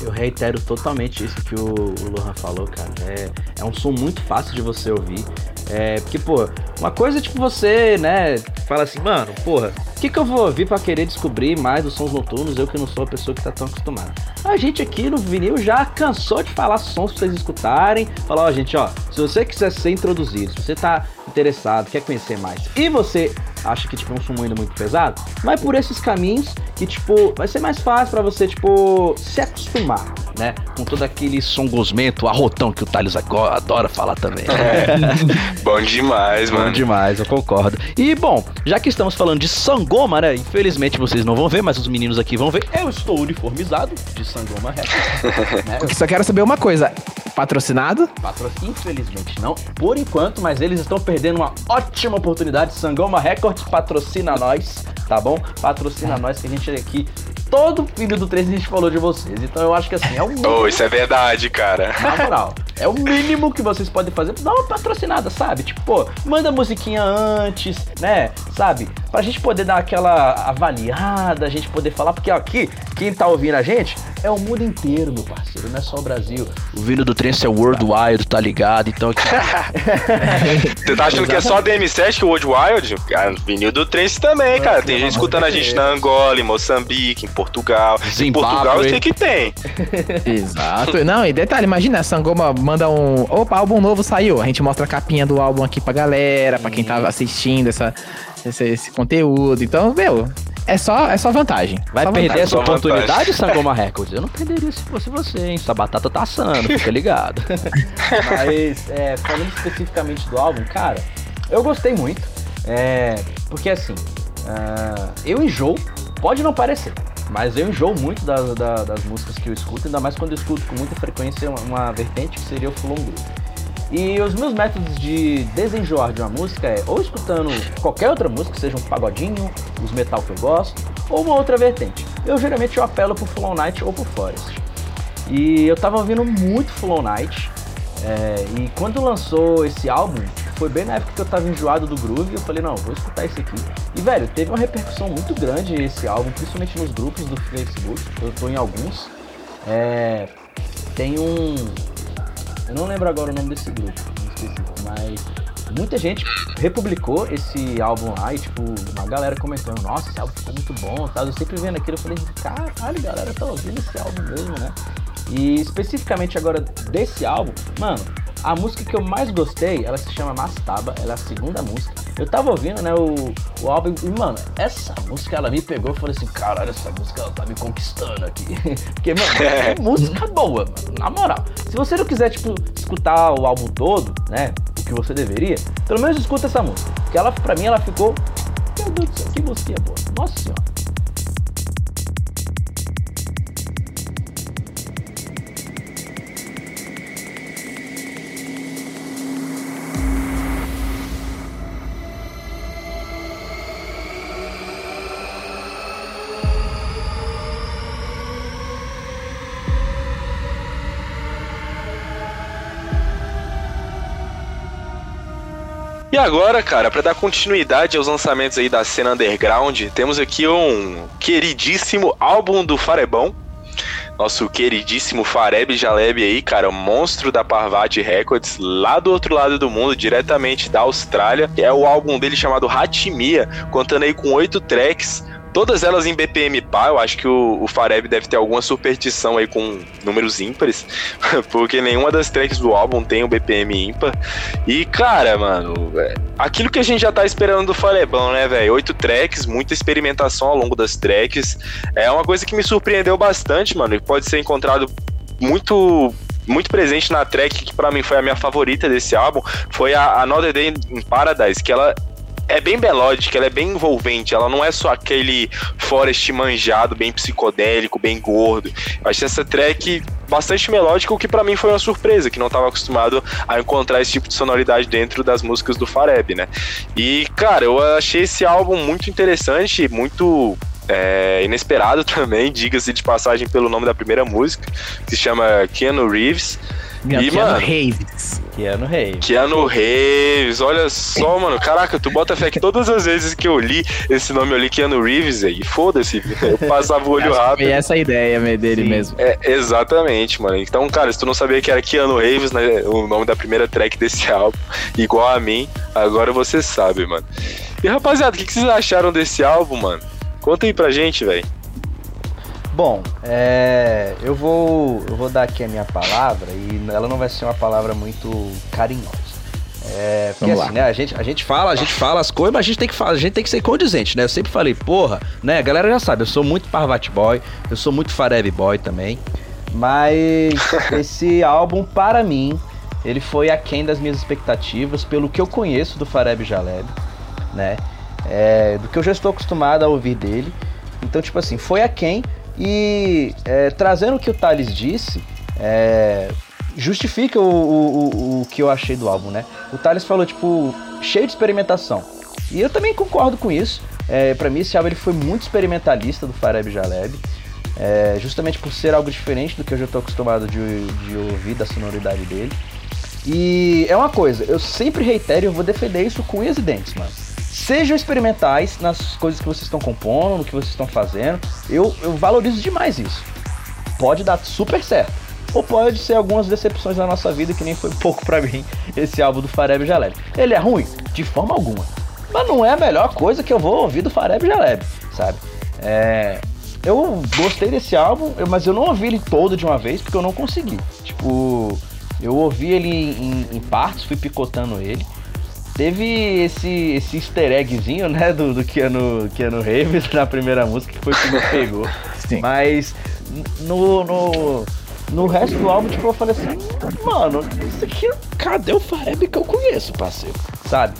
Speaker 3: Eu reitero totalmente isso que o, o Lohan falou, cara. É, é um som muito fácil de você ouvir. É, porque, pô, uma coisa é tipo você, né, fala assim, mano, porra, o que, que eu vou ouvir para querer descobrir mais os sons noturnos, eu que não sou a pessoa que tá tão acostumada. A gente aqui no vinil já cansou de falar sons pra vocês escutarem, falar, ó, gente, ó, se você quiser ser introduzido, se você tá interessado, quer conhecer mais, e você acha que tipo é um som ainda muito pesado, vai por esses caminhos que tipo vai ser mais fácil para você tipo se acostumar, né, com todo aquele som gosmento, arrotão que o Thales adora falar também.
Speaker 4: É. <laughs> bom demais, mano.
Speaker 3: Bom demais, eu concordo. E bom, já que estamos falando de Sangoma, né, infelizmente vocês não vão ver, mas os meninos aqui vão ver. Eu estou uniformizado de Sangoma Records. <laughs>
Speaker 2: né? Só quero saber uma coisa, patrocinado?
Speaker 3: Patro... Infelizmente não, por enquanto, mas eles estão perdendo uma ótima oportunidade. Sangoma Records patrocina nós, tá bom? Patrocina nós que a gente aqui todo filho do 3 a gente falou de vocês. Então eu acho que assim, é um.
Speaker 4: Oh, isso é verdade, cara.
Speaker 3: Na moral, é o mínimo que vocês podem fazer pra dar uma patrocinada, sabe? Tipo, pô, manda musiquinha antes, né? Sabe? Pra gente poder dar aquela avaliada, a gente poder falar, porque ó, aqui, quem tá ouvindo a gente é o mundo inteiro, meu parceiro, não é só o Brasil. O vinho do Trance é worldwide, tá ligado? Então aqui. <laughs>
Speaker 4: Você tá achando que é só DM7 que o Worldwide? Cara, vinil do Trance também, cara. Tem gente escutando a gente na Angola, em Moçambique, em Portugal. Zimbabwe. Em Portugal eu sei que tem. <laughs>
Speaker 2: Exato. Não, e detalhe, imagina, a Sangoma manda um. Opa, álbum novo saiu. A gente mostra a capinha do álbum aqui pra galera, pra quem tá assistindo essa, esse, esse conteúdo. Então, meu, é só, é só vantagem.
Speaker 3: Vai
Speaker 2: só
Speaker 3: perder
Speaker 2: vantagem.
Speaker 3: essa oportunidade, Sangoma Records? Eu não perderia se fosse você, hein? Essa batata tá assando, fica ligado. <laughs> Mas, é, falando especificamente do álbum, cara, eu gostei muito. É, porque assim, uh, eu enjoo, pode não parecer, mas eu enjoo muito das, das, das, músicas que eu escuto, ainda mais quando eu escuto com muita frequência uma, uma vertente que seria o full groove. E os meus métodos de desenjoar de uma música é ou escutando qualquer outra música, seja um pagodinho, os metal que eu gosto, ou uma outra vertente. Eu geralmente eu apelo pro Full Night ou pro Forest. E eu tava ouvindo muito Full Night É, e quando lançou esse álbum, foi bem na época que eu tava enjoado do groove, eu falei, não, vou escutar esse aqui. E, velho, teve uma repercussão muito grande esse álbum, principalmente nos grupos do Facebook, eu tô em alguns. É, tem um... Eu não lembro agora o nome desse grupo, em específico, mas muita gente republicou esse álbum lá e, tipo, uma galera comentando, nossa, esse álbum ficou muito bom, tal. Eu sempre vendo aquilo, eu falei, caralho, galera, tá ouvindo esse álbum mesmo, né? E especificamente agora desse álbum, mano, a música que eu mais gostei, ela se chama Mastaba, ela é a segunda música. Eu tava ouvindo, né, o, o álbum e, mano, essa música ela me pegou e falei assim, caralho, essa música ela tá me conquistando aqui. <laughs> Porque, mano, é <laughs> música boa, mano, na moral. Se você não quiser, tipo, escutar o álbum todo, né, o que você deveria, pelo menos escuta essa música. Porque ela, pra mim, ela ficou, meu Deus do céu, que música boa. Nossa senhora.
Speaker 4: E agora, cara, para dar continuidade aos lançamentos aí da cena underground, temos aqui um queridíssimo álbum do Farebão. Nosso queridíssimo Fareb Jaleb aí, cara, monstro da Parvati Records, lá do outro lado do mundo, diretamente da Austrália. É o álbum dele chamado Hatimia, contando aí com oito tracks, Todas elas em BPM pá, eu acho que o, o Fareb deve ter alguma superstição aí com números ímpares, <laughs> porque nenhuma das tracks do álbum tem o BPM ímpar. E, cara, mano, é, aquilo que a gente já tá esperando do Farebão, né, velho? Oito tracks, muita experimentação ao longo das tracks. É uma coisa que me surpreendeu bastante, mano, e pode ser encontrado muito muito presente na track que para mim foi a minha favorita desse álbum, foi a Another Day in Paradise, que ela é bem melódica, ela é bem envolvente, ela não é só aquele forest manjado, bem psicodélico, bem gordo. Eu achei essa track bastante melódica, o que para mim foi uma surpresa, que não estava acostumado a encontrar esse tipo de sonoridade dentro das músicas do Fareb, né? E, cara, eu achei esse álbum muito interessante, muito é, inesperado <laughs> também, diga-se de passagem pelo nome da primeira música, que se chama Keanu Reeves.
Speaker 2: Não, e, Keanu mano, Reeves.
Speaker 3: Keanu Reeves.
Speaker 4: Keanu Reeves, olha só, mano. Caraca, tu bota fé que todas as vezes que eu li esse nome, eu li Keanu Reeves aí. Foda-se, eu passava o olho rápido.
Speaker 2: Foi essa ideia dele Sim. mesmo.
Speaker 4: É, exatamente, mano. Então, cara, se tu não sabia que era Keanu Reeves, né, o nome da primeira track desse álbum, igual a mim, agora você sabe, mano. E rapaziada, o que, que vocês acharam desse álbum, mano? Conta aí pra gente, velho.
Speaker 3: Bom, é, eu, vou, eu vou dar aqui a minha palavra e ela não vai ser uma palavra muito carinhosa. É, porque Vamos assim, lá. né, a gente, a gente fala, a gente fala as coisas, mas a gente tem que falar, a gente tem que ser condizente, né? Eu sempre falei, porra, né? A galera já sabe, eu sou muito Parvati Boy, eu sou muito Fareb Boy também. Mas <laughs> esse álbum, para mim, ele foi aquém das minhas expectativas, pelo que eu conheço do Fareb Jaleb, né? É, do que eu já estou acostumado a ouvir dele. Então, tipo assim, foi aquém, e é, trazendo o que o Thales disse, é, justifica o, o, o, que eu achei do álbum, né? O Thales falou, tipo, cheio de experimentação. E eu também concordo com isso. É, para mim, esse álbum ele foi muito experimentalista do Fareb Jaleb. É, justamente por ser algo diferente do que eu já estou acostumado de, de ouvir da sonoridade dele. E é uma coisa, eu sempre reitero e eu vou defender isso com unhas e dentes, mano sejam experimentais nas coisas que vocês estão compondo, no que vocês estão fazendo. Eu, eu valorizo demais isso. Pode dar super certo. Ou pode ser algumas decepções na nossa vida, que nem foi pouco para mim esse álbum do Fareb Jaleb. Ele é ruim? De forma alguma. Mas não é a melhor coisa que eu vou ouvir do Fareb Jaleb, sabe? É, eu gostei desse álbum, mas eu não ouvi ele todo de uma vez porque eu não consegui. Tipo, eu ouvi ele em, em partes, fui picotando ele. Teve esse, esse easter eggzinho, né, do, do Keanu, Keanu Reeves <laughs> na primeira música, que foi o que me pegou. <laughs> Sim. Mas no, no, no resto do álbum, tipo, eu falei assim, mano, isso aqui, cadê o Fareb que eu conheço, parceiro? Sabe?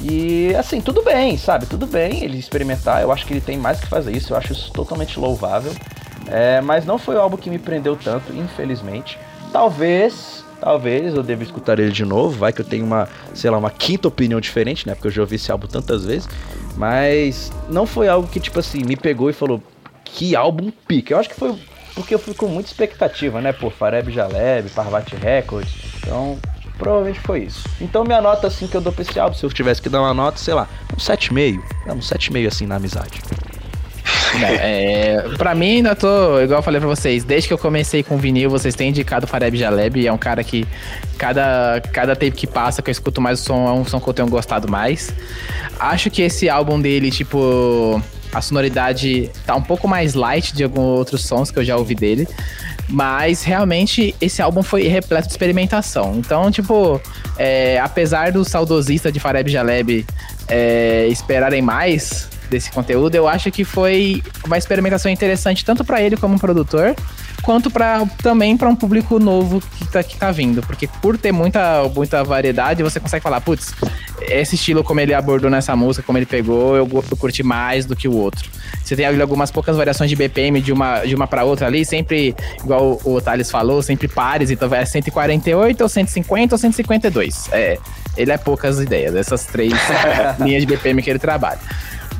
Speaker 3: E assim, tudo bem, sabe? Tudo bem ele experimentar, eu acho que ele tem mais que fazer isso, eu acho isso totalmente louvável. É, mas não foi o álbum que me prendeu tanto, infelizmente. Talvez Talvez eu deva escutar ele de novo, vai que eu tenho uma, sei lá, uma quinta opinião diferente, né? Porque eu já ouvi esse álbum tantas vezes. Mas não foi algo que, tipo assim, me pegou e falou, que álbum pica. Eu acho que foi porque eu fui com muita expectativa, né? Por Fareb Jaleb, Parvati Records. Então, provavelmente foi isso. Então, minha nota, assim, que eu dou pra esse álbum, se eu tivesse que dar uma nota, sei lá, um 7,5. É, um 7,5, assim, na amizade.
Speaker 2: É, pra mim, ainda tô, igual eu falei pra vocês, desde que eu comecei com vinil, vocês têm indicado o Fareb Jaleb, é um cara que cada, cada tempo que passa que eu escuto mais o som, é um som que eu tenho gostado mais. Acho que esse álbum dele, tipo, a sonoridade tá um pouco mais light de alguns outros sons que eu já ouvi dele. Mas realmente esse álbum foi repleto de experimentação. Então, tipo, é, apesar do saudosista de Fareb Jaleb é, esperarem mais desse conteúdo, eu acho que foi uma experimentação interessante tanto para ele como produtor, quanto para também para um público novo que tá, que tá vindo, porque por ter muita, muita variedade, você consegue falar, putz, esse estilo como ele abordou nessa música, como ele pegou, eu, eu curti mais do que o outro. Você tem algumas poucas variações de BPM de uma, de uma para outra ali, sempre, igual o, o Thales falou, sempre pares, então vai 148 ou 150 ou 152. É, ele é poucas ideias, essas três <laughs> linhas de BPM que ele trabalha.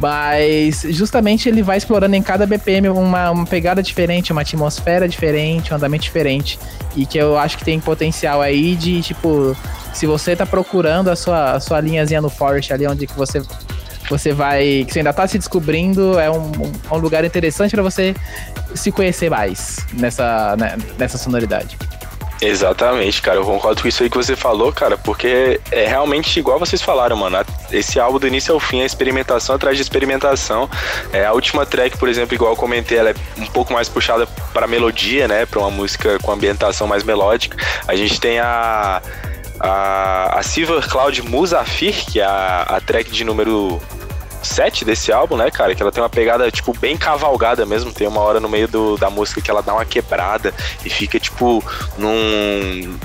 Speaker 2: Mas justamente ele vai explorando em cada BPM uma, uma pegada diferente, uma atmosfera diferente, um andamento diferente. E que eu acho que tem potencial aí de, tipo, se você tá procurando a sua, a sua linhazinha no Forest ali, onde que você você vai. que você ainda tá se descobrindo, é um, um lugar interessante para você se conhecer mais nessa, né, nessa sonoridade.
Speaker 4: Exatamente, cara. Eu concordo com isso aí que você falou, cara, porque é realmente igual vocês falaram, mano. Esse álbum do início ao fim é experimentação atrás de experimentação. É, a última track, por exemplo, igual eu comentei, ela é um pouco mais puxada para melodia, né? Para uma música com ambientação mais melódica. A gente tem a a, a Silver Cloud Musafir, que é a, a track de número 7 desse álbum, né, cara? Que ela tem uma pegada, tipo, bem cavalgada mesmo. Tem uma hora no meio do, da música que ela dá uma quebrada e fica, tipo, num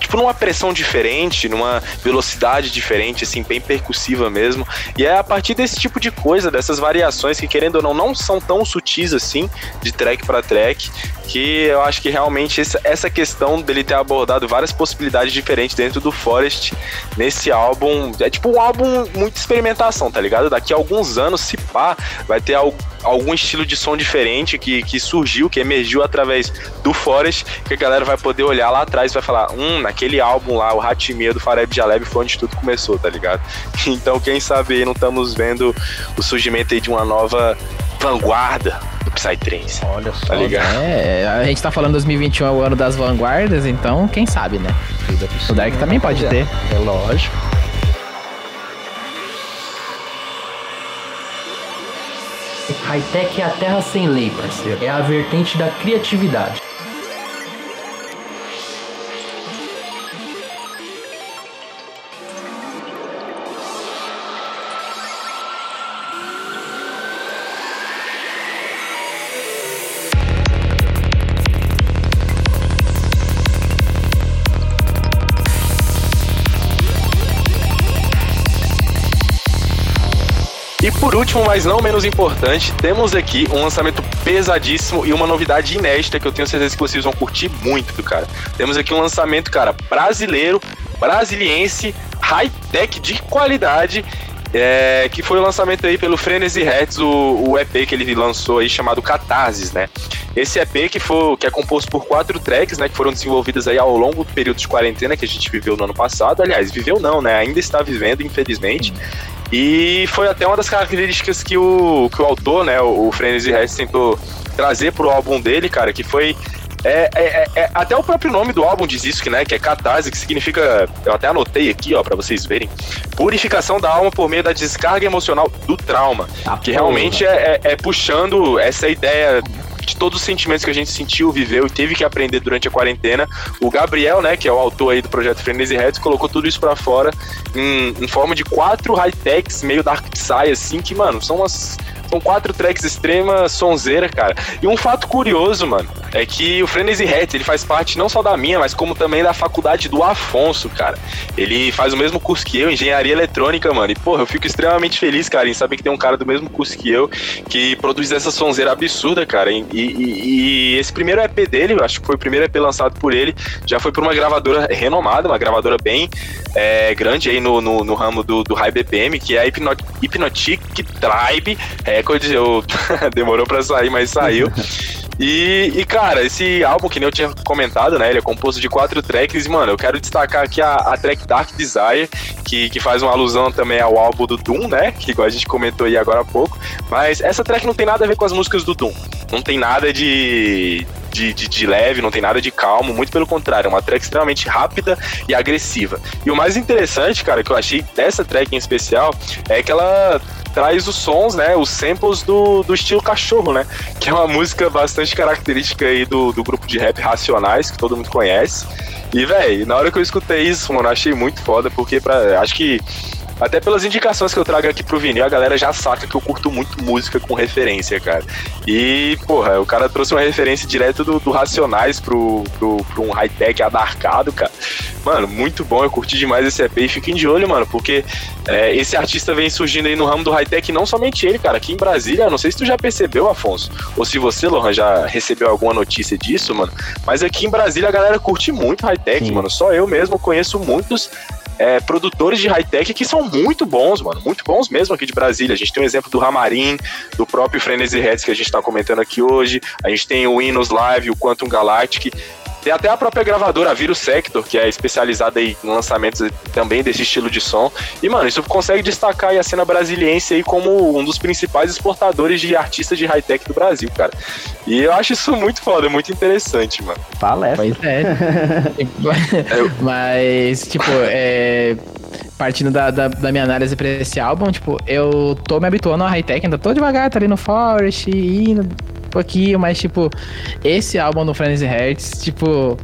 Speaker 4: tipo numa pressão diferente, numa velocidade diferente, assim, bem percussiva mesmo. E é a partir desse tipo de coisa, dessas variações que querendo ou não não são tão sutis assim, de track para track, que eu acho que realmente essa questão dele ter abordado várias possibilidades diferentes dentro do Forest nesse álbum, é tipo um álbum muito experimentação, tá ligado? Daqui a alguns anos, se pá, vai ter algo algum estilo de som diferente que, que surgiu, que emergiu através do Forest, que a galera vai poder olhar lá atrás e vai falar, hum, naquele álbum lá, o Hatimia do Fareb Jaleb foi onde tudo começou, tá ligado? <laughs> Então, quem sabe aí não estamos vendo o surgimento aí de uma nova vanguarda do Psytrance.
Speaker 3: Olha só.
Speaker 4: Tá ligado?
Speaker 2: É, a gente tá falando 2021 é o ano das vanguardas, então quem sabe, né? O Dark também pode ter.
Speaker 3: É lógico.
Speaker 5: Hightech é a terra sem lei, parceiro. É a vertente da criatividade.
Speaker 4: Último, mas não menos importante, temos aqui um lançamento pesadíssimo e uma novidade inédita que eu tenho certeza que vocês vão curtir muito, cara. Temos aqui um lançamento, cara, brasileiro, brasiliense, high-tech de qualidade é, que foi o lançamento aí pelo Frenzy Hertz, o, o, EP que ele lançou aí chamado Catarsis, né? Esse EP que, foi, que é composto por quatro tracks, né? Que foram desenvolvidas aí ao longo do período de quarentena que a gente viveu no ano passado. Aliás, viveu não, né? Ainda está vivendo, infelizmente. E foi até uma das características que o, que o autor, né, o, o Frenzy Hertz tentou trazer pro álbum dele, cara, que foi é, é, é, é, até o próprio nome do álbum diz isso, que, né, que é catarse, que significa, eu até anotei aqui, ó, para vocês verem, purificação da alma por meio da descarga emocional do trauma,
Speaker 3: Ah,
Speaker 4: que realmente é, é- é puxando essa ideia de todos os sentimentos que a gente sentiu, viveu e teve que aprender durante a quarentena. O Gabriel, né, que é o autor aí do projeto Frenzy Heads, colocou tudo isso pra fora em, em forma de quatro high-techs meio Dark Psy, assim, que, mano, são umas são quatro tracks extrema sonzeira, cara. E um fato curioso, mano, é que o Frenzy Heads, ele faz parte não só da minha, mas como também da faculdade do Afonso, cara. Ele faz o mesmo curso que eu, engenharia eletrônica, mano. E, porra, eu fico extremamente feliz, cara, em saber que tem um cara do mesmo curso que eu que produz essa sonzeira absurda, cara. E, e- e esse primeiro EP dele, eu acho que foi o primeiro EP lançado por ele, já foi por uma gravadora renomada, uma gravadora bem é, grande aí no, no, no ramo do, do High BPM, que é a Hypno- Hypnotic Tribe Records. Eu, <laughs> demorou pra sair, mas saiu. <laughs> E, e, cara, esse álbum, que nem eu tinha comentado, né? Ele é composto de quatro tracks. E, mano, eu quero destacar aqui a, a track Dark Desire, que, que faz uma alusão também ao álbum do Doom, né? Que igual a gente comentou aí agora há pouco. Mas essa track não tem nada a ver com as músicas do Doom. Não tem nada de, de, de, de, leve, não tem nada de calmo, muito pelo contrário, é uma track extremamente rápida e agressiva. E o mais interessante, cara, que eu achei dessa track em especial, é que ela traz os sons, né, os samples do, do estilo cachorro, né, que é uma música bastante característica aí do, do grupo de rap Racionais, que todo mundo conhece. E, velho, na hora que eu escutei isso, mano, achei muito foda, porque pra, acho que até pelas indicações que eu trago aqui pro vinil, a galera já saca que eu curto muito música com referência, cara. E, porra, o cara trouxe uma referência direto do, do Racionais pro, pro, pro um high-tech adarcado, cara. Mano, muito bom, eu curti demais esse EP e fiquem de olho, mano, porque é, esse artista vem surgindo aí no ramo do high-tech, não somente ele, cara. Aqui em Brasília, não sei se tu já percebeu, Afonso, ou se você, Lohan, já recebeu alguma notícia disso, mano, mas aqui em Brasília a galera curte muito high-tech, mano. Só eu mesmo conheço muitos é, produtores de high-tech que são muito bons, mano, muito bons mesmo aqui de Brasília. A gente tem o um exemplo do Ramarim, do próprio Frenzy Heads que a gente está comentando aqui hoje. A gente tem o Windows Live, o Quantum Galactic. Tem até a própria gravadora, a Virus Sector, que é especializada em lançamentos também desse estilo de som. E, mano, isso consegue destacar a cena brasiliense aí como um dos principais exportadores de artistas de high-tech do Brasil, cara. E eu acho isso muito foda, muito interessante, mano.
Speaker 2: Palestra. Pois é. <laughs> <laughs> Mas, tipo, é partindo da, da, da, minha análise pra esse álbum, tipo, eu tô me habituando ao high-tech, ainda tô devagar, tá ali no Forest, indo pouquinho, mas, tipo, esse álbum do Frenzy Hearts, tipo,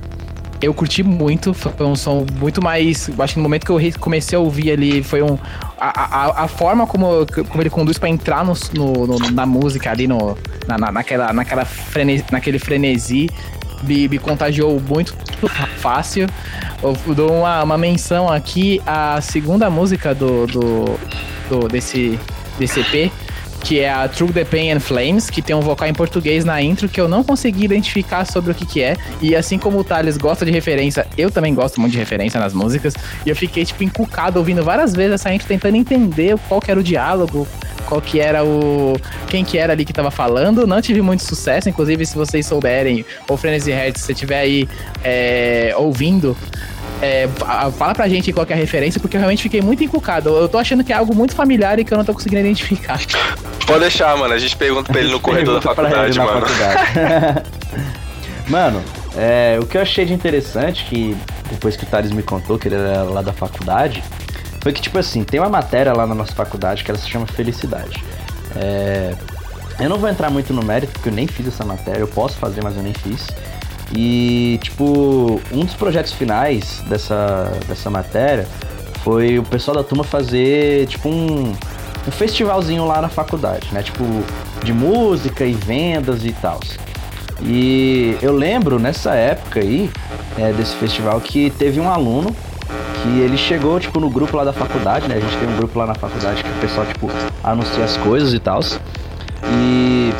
Speaker 2: eu curti muito, foi um som muito mais. Acho que no momento que eu comecei a ouvir ali, foi um. A, a, a forma como, como ele conduz para entrar no, no, no, na música ali, no, na, naquela, naquela frenesi, naquele frenesi, me, me contagiou muito fácil. Eu dou uma, uma menção aqui à segunda música do, do, do desse, desse EP, que é a True the Pain and Flames, que tem um vocal em português na intro que eu não consegui identificar sobre o que que é. E assim como o Thales gosta de referência, eu também gosto muito de referência nas músicas. E eu fiquei, tipo, encucado ouvindo várias vezes essa intro, tentando entender qual que era o diálogo, qual que era o... quem que era ali que tava falando. Não tive muito sucesso, inclusive se vocês souberem, ou Frenzy Head, se você estiver aí é, ouvindo, é, fala pra gente qual é a referência, porque eu realmente fiquei muito encucado. Eu tô achando que é algo muito familiar e que eu não tô conseguindo identificar.
Speaker 4: Pode deixar, mano. A gente pergunta pra ele no <laughs> corredor da faculdade, mano. Faculdade. <laughs>
Speaker 3: mano, é, o que eu achei de interessante, que depois que o Thales me contou que ele era lá da faculdade, foi que, tipo assim, tem uma matéria lá na nossa faculdade que ela se chama Felicidade. É, eu não vou entrar muito no mérito, porque eu nem fiz essa matéria, eu posso fazer, mas eu nem fiz. E, tipo, um dos projetos finais dessa, dessa matéria foi o pessoal da turma fazer, tipo, um, um festivalzinho lá na faculdade, né? Tipo, de música e vendas e tal. E eu lembro nessa época aí, é, desse festival, que teve um aluno que ele chegou, tipo, no grupo lá da faculdade, né? A gente tem um grupo lá na faculdade que o pessoal, tipo, anuncia as coisas e tal. E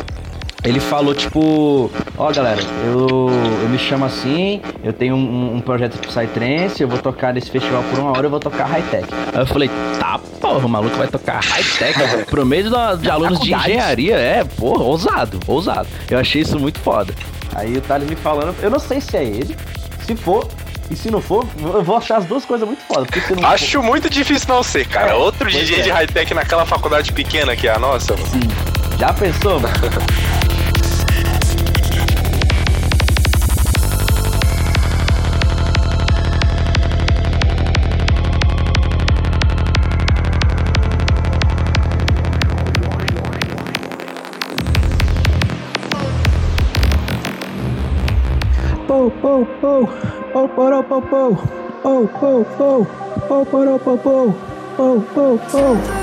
Speaker 3: ele falou, tipo, ó oh, galera, eu, eu me chamo assim, eu tenho um, um projeto Psytrance, eu vou tocar nesse festival por uma hora, eu vou tocar high-tech. Aí eu falei, tá porra, o maluco vai tocar high-tech <laughs> pro meio de, de alunos de engenharia, é, porra, ousado, ousado. Eu achei isso muito foda. Aí o Thales me falando, eu não sei se é ele, se for, e se não for, eu vou achar as duas coisas muito foda.
Speaker 4: Acho for... muito difícil não ser, cara. É, Outro DJ é. de high-tech naquela faculdade pequena que é a nossa, mano. Sim.
Speaker 3: Já pensou, mano? <laughs>
Speaker 2: oh, oh, oh, oh, oh, oh, oh, oh, oh, oh, oh, oh, oh, oh, oh, oh.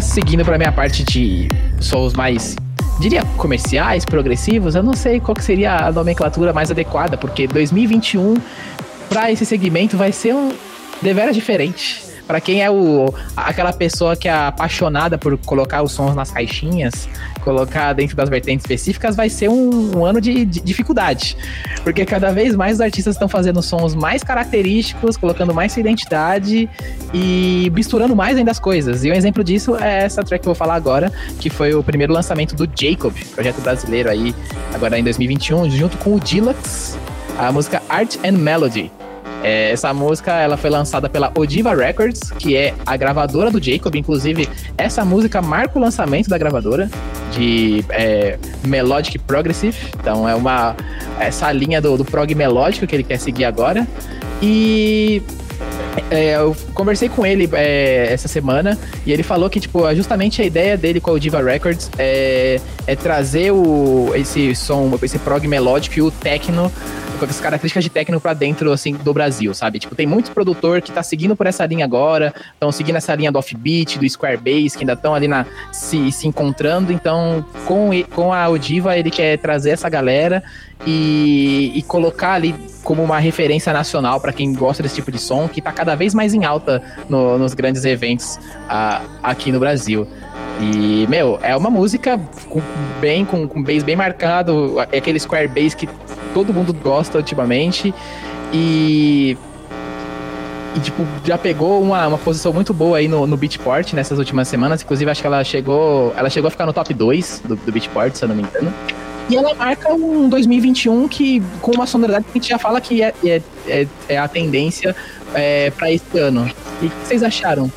Speaker 2: Seguindo pra minha parte de sons mais diria comerciais, progressivos, eu não sei qual seria a nomenclatura mais adequada, porque 2021 para esse segmento vai ser um deveras diferente. Para quem é o aquela pessoa que é apaixonada por colocar os sons nas caixinhas, colocar dentro das vertentes específicas, vai ser um, um ano de, de, dificuldade. Porque cada vez mais os artistas estão fazendo sons mais característicos, colocando mais sua identidade e misturando mais ainda as coisas. E um exemplo disso é essa track que eu vou falar agora, que foi o primeiro lançamento do Jacob, projeto brasileiro aí, agora em 2021, junto com o Dilax, a música Art and Melody. É, essa música ela foi lançada pela Odiva Records, que é a gravadora do Jacob. Inclusive, essa música marca o lançamento da gravadora de é, Melodic Progressive. Então é uma essa linha do, do prog melódico que ele quer seguir agora. E é, eu conversei com ele é, essa semana e ele falou que, tipo, justamente a ideia dele com a Diva Records é, é trazer o, esse som, esse prog melódico e o techno com as características de técnico para dentro, assim, do Brasil, sabe? Tipo, tem muito produtor que tá seguindo por essa linha agora, estão seguindo essa linha do offbeat, do square bass, que ainda estão ali na, se, se encontrando. Então, com, com a Odiva, ele quer trazer essa galera e, e colocar ali como uma referência nacional para quem gosta desse tipo de som, que tá cada vez mais em alta no, nos grandes eventos aqui no Brasil. E, meu, é uma música com, bem, com, com bass bem marcado, é aquele square bass que todo mundo gosta ultimamente. E. E, tipo, já pegou uma, uma posição muito boa aí no, no Beatport nessas últimas semanas. Inclusive, acho que ela chegou. Ela chegou a ficar no top 2 do, do Beatport, se eu não me engano. E ela marca um 2021 que, com uma sonoridade que a gente já fala que é, é, é, é a tendência é, para esse ano. E o que vocês acharam?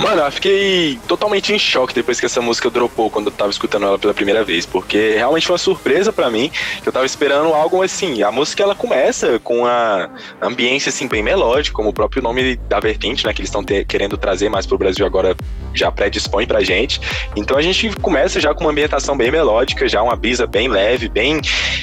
Speaker 4: Mano, eu fiquei totalmente em choque depois que essa música dropou quando eu tava escutando ela pela primeira vez, porque realmente foi uma surpresa para mim, que eu tava esperando algo assim. A música ela começa com a ambiência assim bem melódica, como o próprio nome da vertente, né, que eles estão querendo trazer mais pro Brasil agora já predispõe pra gente. Então a gente começa já com uma ambientação bem melódica, já uma brisa bem leve, bem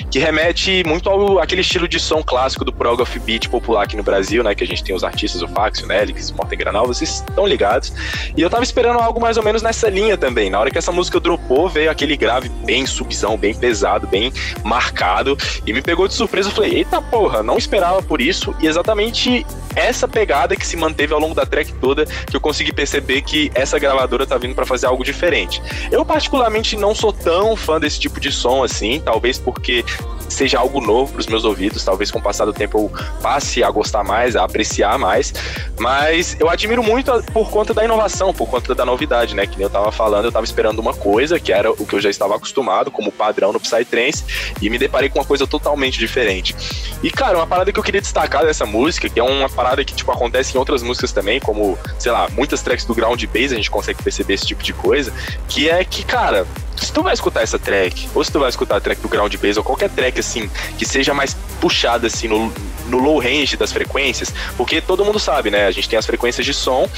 Speaker 4: que remete muito ao aquele estilo de som clássico do prog of beat popular aqui no Brasil, né, que a gente tem os artistas, o Fax, o Nelix, o Morten Granal, vocês estão ligados. E eu tava esperando algo mais ou menos nessa linha também. Na hora que essa música dropou, veio aquele grave bem subzão, bem pesado, bem marcado. E me pegou de surpresa. Eu falei, eita porra, não esperava por isso. E exatamente essa pegada que se manteve ao longo da track toda, que eu consegui perceber que essa gravadora tá vindo para fazer algo diferente. Eu, particularmente, não sou tão fã desse tipo de som assim, talvez porque seja algo novo para os meus ouvidos. Talvez com o passar do tempo eu passe a gostar mais, a apreciar mais. Mas eu admiro muito por conta da inovação, por conta da novidade, né? Que nem eu tava falando, eu tava esperando uma coisa que era o que eu já estava acostumado, como padrão no Psytrance, e me deparei com uma coisa totalmente diferente. E, cara, uma parada que eu queria destacar dessa música, que é uma parada que, tipo, acontece em outras músicas também, como, sei lá, muitas tracks do Ground Bass, a gente consegue perceber esse tipo de coisa, que é que, cara, se tu vai escutar essa track, ou se tu vai escutar a track do ground bass, ou qualquer track assim, que seja mais puxada assim no, no low range das frequências, porque todo mundo sabe, né? A gente tem as frequências de som,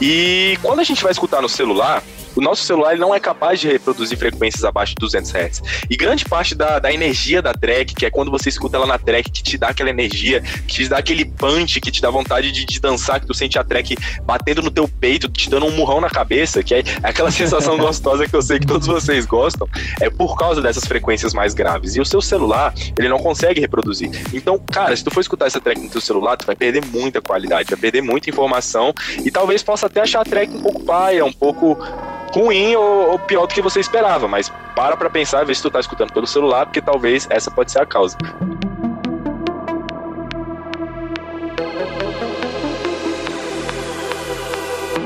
Speaker 4: e quando a gente vai escutar no celular, o nosso celular não é capaz de reproduzir frequências abaixo de 200 Hz. E grande parte da, da energia da track, que é quando você escuta ela na track, que te dá aquela energia, que te dá aquele punch, que te dá vontade de, de dançar, que tu sente a track batendo no teu peito, te dando um murrão na cabeça, que é aquela <laughs> sensação gostosa que eu sei que todos vocês gostam, é por causa dessas frequências mais graves. E o seu celular, ele não consegue reproduzir. Então, cara, se tu for escutar essa track no teu celular, tu vai perder muita qualidade, vai perder muita informação e talvez possa até achar a track um pouco paia, um pouco ruim ou, ou, pior do que você esperava, mas para pra pensar ver se tu tá escutando pelo celular, porque talvez essa pode ser a causa.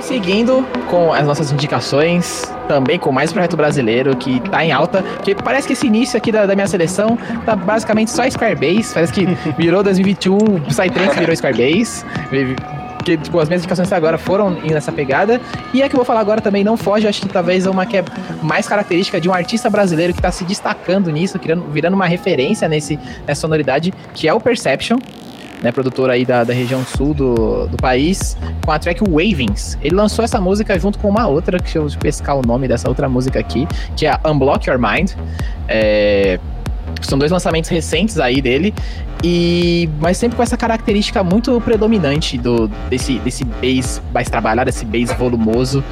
Speaker 2: Seguindo com as nossas indicações, também com mais projeto brasileiro que tá em alta, porque parece que esse início aqui da, da minha seleção tá basicamente só Squarebase, parece que virou 2021, Psytrance virou Squarebase, porque, tipo, as minhas indicações até agora foram nessa pegada. E a que eu vou falar agora também não foge, acho que talvez uma que é mais característica de um artista brasileiro que tá se destacando nisso, virando, virando uma referência nesse, nessa sonoridade, que é o Perception. Né, produtor aí da, da região sul do, do país, com a track Wavings. Ele lançou essa música junto com uma outra, que eu pescar o nome dessa outra música aqui, que é Unblock Your Mind. É, são dois lançamentos recentes aí dele. E, mas sempre com essa característica muito predominante do, desse, desse bass mais trabalhado, esse bass volumoso,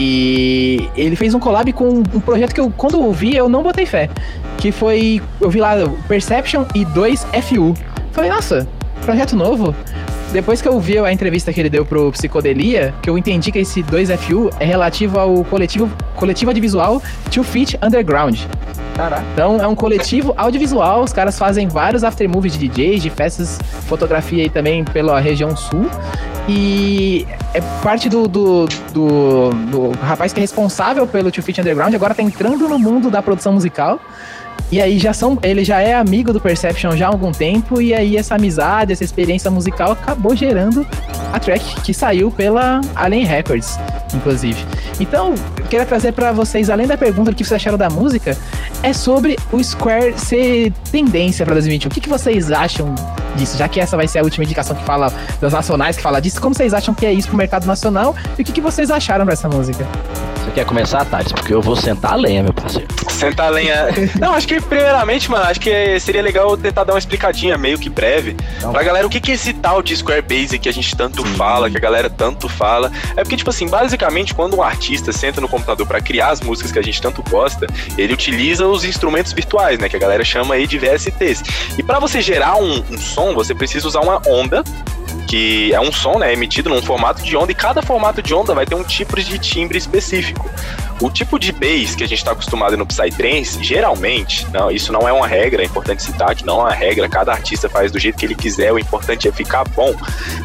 Speaker 2: E ele fez um collab com um projeto que eu, quando eu vi, eu não botei fé. Que foi. Eu vi lá Perception e 2FU. Falei, nossa, projeto novo. Depois que eu vi a entrevista que ele deu pro Psicodelia, que eu entendi que esse 2FU é relativo ao coletivo, coletivo audiovisual Two Feet Underground.
Speaker 3: Caraca.
Speaker 2: Então é um coletivo audiovisual, os caras fazem vários aftermovies de DJs, de festas, fotografia aí também pela região sul. E é parte do, do, do, do rapaz que é responsável pelo Two Feet Underground, agora tá entrando no mundo da produção musical. E aí já são, ele já é amigo do Perception já há algum tempo e aí essa amizade, essa experiência musical acabou gerando a track que saiu pela Alien Records, inclusive. Então, eu queria trazer para vocês, além da pergunta do que vocês acharam da música, é sobre o Square ser tendência para 2021. O que, que vocês acham disso? Já que essa vai ser a última indicação que fala das nacionais, que fala disso, como vocês acham que é isso pro mercado nacional e o que, que vocês acharam dessa música?
Speaker 3: Você quer começar, Thales? Porque eu vou sentar a lenha, meu parceiro.
Speaker 4: Sentar a lenha. <laughs> Não, acho que primeiramente, mano, acho que seria legal tentar dar uma explicadinha meio que breve
Speaker 3: Então,
Speaker 4: pra galera o que, que é esse tal de Square Basic que a gente tanto fala, que a galera tanto fala. É porque, tipo assim, basicamente, quando um artista senta no computador pra criar as músicas que a gente tanto gosta, ele utiliza os instrumentos virtuais, né? Que a galera chama aí de VSTs. E pra você gerar um, um som, você precisa usar uma onda que é um som, né, emitido num formato de onda e cada formato de onda vai ter um tipo de timbre específico. O tipo de bass que a gente está acostumado no Psytrance, geralmente, não, isso não é uma regra, é importante citar que não é uma regra, cada artista faz do jeito que ele quiser, o importante é ficar bom.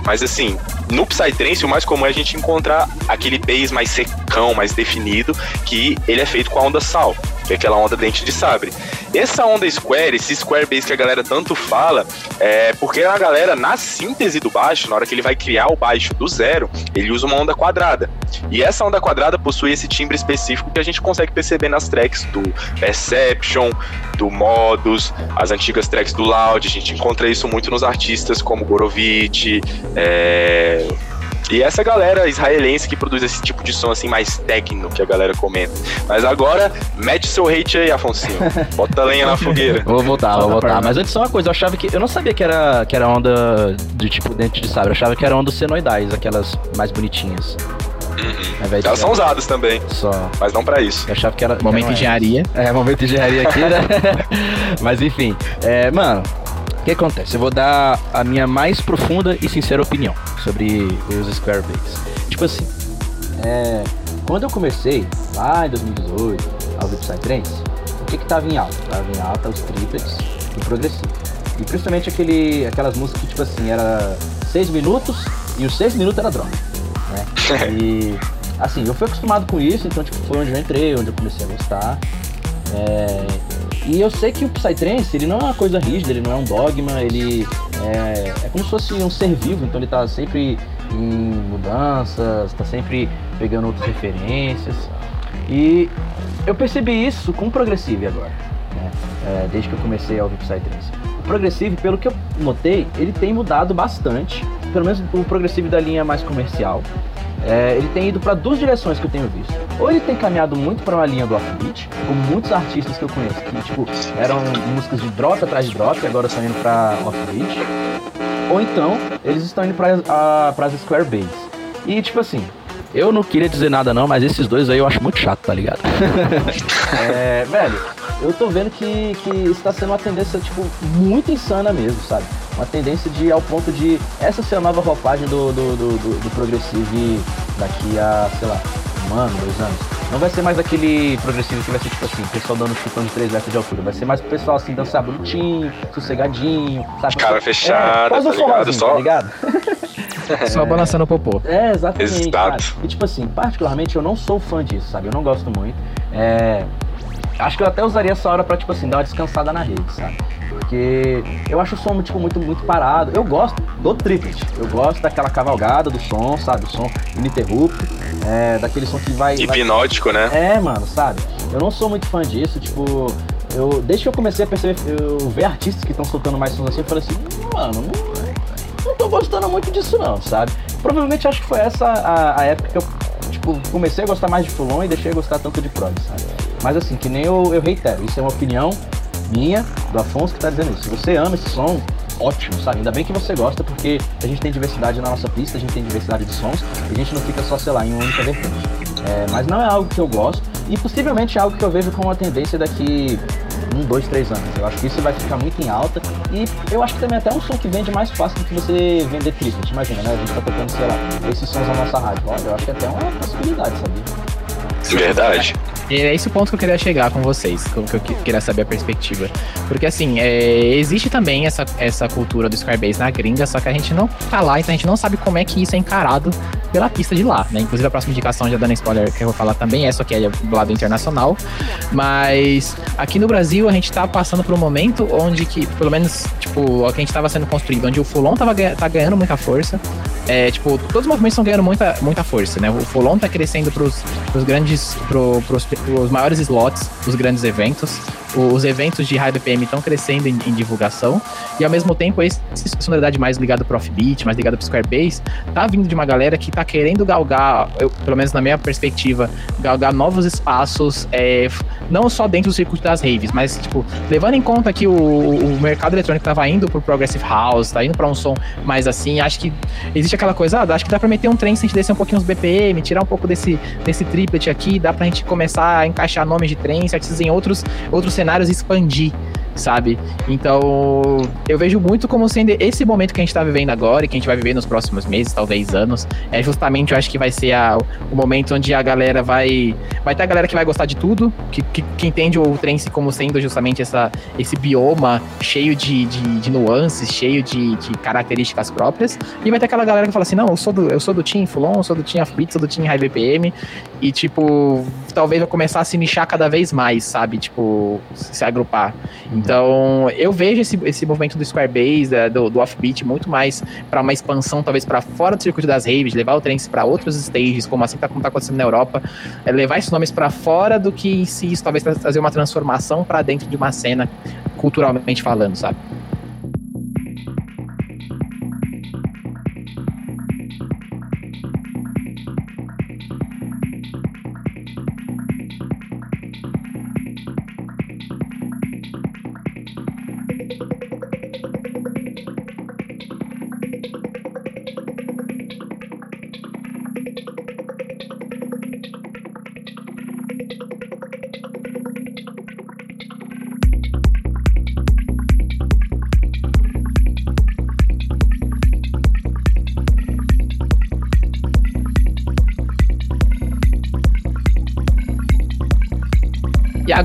Speaker 4: Mas assim, no Psytrance o mais comum é a gente encontrar aquele bass mais secão, mais definido, que ele é feito com a onda sal, que é aquela onda dente de sabre. Essa onda square, esse square bass que a galera tanto fala, é porque a galera, na síntese do baixo, na hora que ele vai criar o baixo do zero, ele usa uma onda quadrada. E essa onda quadrada possui esse timbre específico que a gente consegue perceber nas tracks do Perception, do Modus, as antigas tracks do Loud. A gente encontra isso muito nos artistas como Gorovitch, é... E essa galera israelense que produz esse tipo de som assim mais técnico que a galera comenta. Mas agora, mete seu hate aí, Afonso. Bota lenha na fogueira.
Speaker 3: Vou voltar, vou voltar. Mas antes só uma coisa, eu achava que. Eu não sabia que era, que era onda de tipo dente de sabre. Eu achava que era onda senoidais, aquelas mais bonitinhas. De-
Speaker 4: Elas são usadas também,
Speaker 3: Só.
Speaker 4: mas não pra isso.
Speaker 3: Eu achava que era.
Speaker 2: Momento
Speaker 3: era-
Speaker 2: engenharia.
Speaker 3: É, momento de engenharia aqui, né? <laughs> Mas enfim, é, mano, o que acontece? Eu vou dar a minha mais profunda e sincera opinião sobre os Square Bass. Tipo assim, é, quando eu comecei, lá em 2018, ao ouvir Psytrance, o que que tava em alta? Tava em alta os triplets e o progressivo. E principalmente aquele, aquelas músicas que, tipo assim, era 6 minutos e os 6 minutos era droga, né? <laughs> E, assim, eu fui acostumado com isso, então, tipo, foi onde eu entrei, onde eu comecei a gostar. É, e eu sei que o Psytrance, ele não é uma coisa rígida, ele não é um dogma, ele é, é como se fosse um ser vivo, então ele tá sempre em mudanças, tá sempre pegando outras referências. E eu percebi isso com o Progressive agora, né? É, desde que eu comecei a ouvir Psytrance. O Progressive, pelo que eu notei, ele tem mudado bastante, pelo menos o Progressive da linha mais comercial. É, ele tem ido para duas direções que eu tenho visto. Ou ele tem caminhado muito para uma linha do offbeat, como muitos artistas que eu conheço, que tipo, eram músicas de drop atrás de drop, e agora estão indo para offbeat. Ou então, eles estão indo para as Square Bass. E tipo assim, eu não queria dizer nada não, mas esses dois aí eu acho muito chato, tá ligado? <laughs> é, velho, eu tô vendo que, que está sendo uma tendência, tipo, muito insana mesmo, sabe? Uma tendência de ao ponto de essa ser a nova roupagem do, do, do, do, do Progressive daqui a, sei lá, um ano, dois anos. Não vai ser mais aquele progressivo que vai ser tipo assim, o pessoal dando chutão de 3 metros de altura. Vai ser mais o pessoal assim, dançar bonitinho, sossegadinho, sabe?
Speaker 4: Cara fechada,
Speaker 3: é, quase um
Speaker 4: tá ligado? Só-
Speaker 3: tá ligado? <laughs>
Speaker 2: Só balançando o popô.
Speaker 3: É, exatamente.
Speaker 4: Exato.
Speaker 3: cara. E tipo assim, particularmente eu não sou fã disso, sabe? Eu não gosto muito. É. Acho que eu até usaria essa hora pra, tipo assim, dar uma descansada na rede, sabe? Porque eu acho o som, tipo, muito, muito parado. Eu gosto do triplet. Eu gosto daquela cavalgada do som, sabe? O som ininterrupto. É, daquele som que vai. vai
Speaker 4: Hipnótico, né?
Speaker 3: é, mano, sabe? Eu não sou muito fã disso, tipo, eu desde que eu comecei a perceber, eu ver artistas que estão soltando mais sons assim, eu falei assim, mano, não, não tô gostando muito disso não, sabe? Provavelmente acho que foi essa a, a época que eu, tipo, comecei a gostar mais de Fulon e deixei a gostar tanto de prog, sabe? Mas assim, que nem eu, eu reitero, isso é uma opinião minha, do Afonso, que tá dizendo isso. Se você ama esse som, ótimo, sabe? Ainda bem que você gosta, porque a gente tem diversidade na nossa pista, a gente tem diversidade de sons, e a gente não fica só, sei lá, em uma única vertente. É, mas não é algo que eu gosto e possivelmente é algo que eu vejo como uma tendência daqui um, dois, três anos. Eu acho que isso vai ficar muito em alta e eu acho que também é até um som que vende mais fácil do que você vender triplet. Imagina, né? A gente tá tocando, sei lá, esses sons na nossa rádio. Olha, eu acho que é até uma possibilidade, sabia?
Speaker 4: Verdade.
Speaker 2: E é esse o ponto que eu queria chegar com vocês, que eu, que eu que- queria saber a perspectiva. Porque assim, é, existe também essa, essa cultura do Squarebase na gringa, só que a gente não tá lá, então a gente não sabe como é que isso é encarado pela pista de lá, né? Inclusive a próxima indicação, já dando spoiler que eu vou falar também, é só que é do lado internacional. Mas aqui no Brasil a gente tá passando por um momento onde que, pelo menos, tipo, o que a gente tava sendo construído, onde o Fulon tava, tá ganhando muita força. É, tipo, todos os movimentos estão ganhando muita, muita força, né? O Fulon tá crescendo pros, pros grandes, pro, pros, pros maiores slots, os grandes eventos. Os eventos de high BPM estão crescendo em, em divulgação. E ao mesmo tempo, essa sonoridade mais ligada pro offbeat, mais ligada pro Squarebase, tá vindo de uma galera que tá querendo galgar, eu, pelo menos na minha perspectiva, galgar novos espaços, é, não só dentro do circuito das raves, mas, tipo, levando em conta que o, o mercado eletrônico tava indo pro Progressive House, tá indo pra um som mais assim, acho que existe aquela coisa, ah, acho que dá pra meter um trem se a gente descer um pouquinho os BPM, tirar um pouco desse, desse triplet aqui, dá pra gente começar a encaixar nomes de trens, artistas em outros, outros cenários expandir, sabe? Então, eu vejo muito como sendo esse momento que a gente tá vivendo agora e que a gente vai viver nos próximos meses, talvez anos, é justamente, eu acho que vai ser a- o momento onde a galera vai. Vai ter a galera que vai gostar de tudo, que, que, que entende o trance como sendo justamente essa, esse bioma cheio de, de, de nuances, cheio de, de características próprias, e vai ter aquela galera que fala assim: não, eu sou do, eu sou do Team Fulon, eu sou do Team Offbeat, sou do Team High BPM, e tipo, talvez vai começar a se nichar cada vez mais, sabe? Tipo, se agrupar. Então, eu vejo esse, esse movimento do Squarebase, da- do, do Offbeat, muito mais para uma expansão, talvez para fora do circuito das raves, levar o trance para outros stages, como assim tá, como tá acontecendo na Europa, é levar esses nomes para fora do que si, isso talvez tra- trazer uma transformação para dentro de uma cena, culturalmente falando, sabe?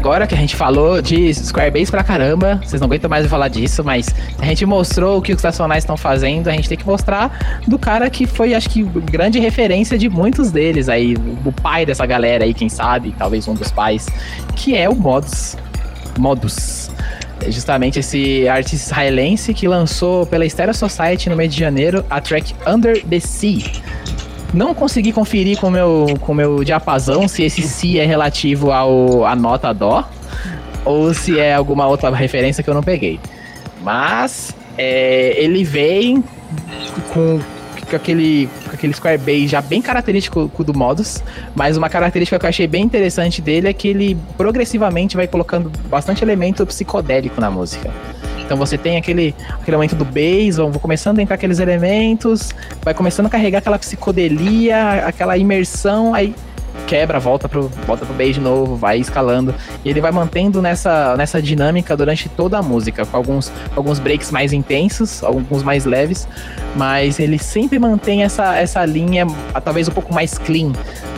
Speaker 2: Agora que a gente falou de Squarebase pra caramba, vocês não aguentam mais falar disso, mas a gente mostrou o que os nacionais estão fazendo, a gente tem que mostrar do cara que foi, acho que, grande referência de muitos deles aí, o pai dessa galera aí, quem sabe, talvez um dos pais, que é o Modus. Modus. É justamente esse artista israelense que lançou pela Stereo Society no mês de janeiro a track Under the Sea. Não consegui conferir com o meu, com o meu diapasão se esse si é relativo ao, à nota dó ou se é alguma outra referência que eu não peguei. Mas é, ele vem com, com aquele, com aquele Square Base já bem característico do Modus, mas uma característica que eu achei bem interessante dele é que ele progressivamente vai colocando bastante elemento psicodélico na música. Então você tem aquele, aquele momento do bass, vão começando a entrar aqueles elementos, vai começando a carregar aquela psicodelia, aquela imersão, aí quebra, volta pro, volta pro bass de novo, vai escalando. E ele vai mantendo nessa, nessa dinâmica durante toda a música, com alguns, alguns breaks mais intensos, alguns mais leves, mas ele sempre mantém essa, essa linha, talvez um pouco mais clean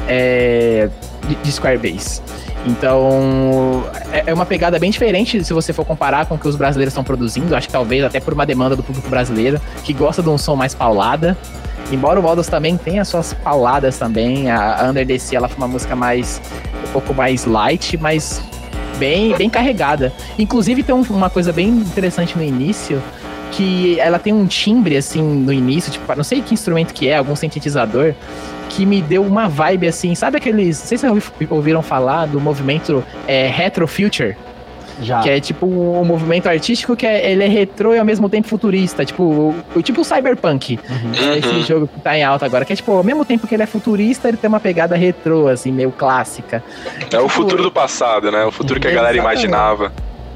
Speaker 2: é, de, de Square Bass. Então, é é uma pegada bem diferente se você for comparar com o que os brasileiros estão produzindo. Acho que talvez até por uma demanda do público brasileiro, que gosta de um som mais paulada. Embora o Modus também tenha suas pauladas também, a Under the Sea, ela foi uma música mais um pouco mais light, mas bem bem carregada. Inclusive tem um- uma coisa bem interessante no início, que ela tem um timbre assim no início, tipo, não sei que instrumento que é, algum sintetizador, que me deu uma vibe assim, sabe aqueles, não sei se vocês ouvi- ouviram falar do movimento é, Retro Future?
Speaker 3: Já.
Speaker 2: Que é tipo um movimento artístico que é, ele é retrô e ao mesmo tempo futurista, tipo, o, tipo o Cyberpunk. É esse
Speaker 4: Uhum.
Speaker 2: jogo que tá em alta agora, que é tipo, ao mesmo tempo que ele é futurista, ele tem uma pegada retrô, assim, meio clássica.
Speaker 4: É o futuro do passado, né? O futuro que a galera
Speaker 2: Exatamente.
Speaker 4: imaginava.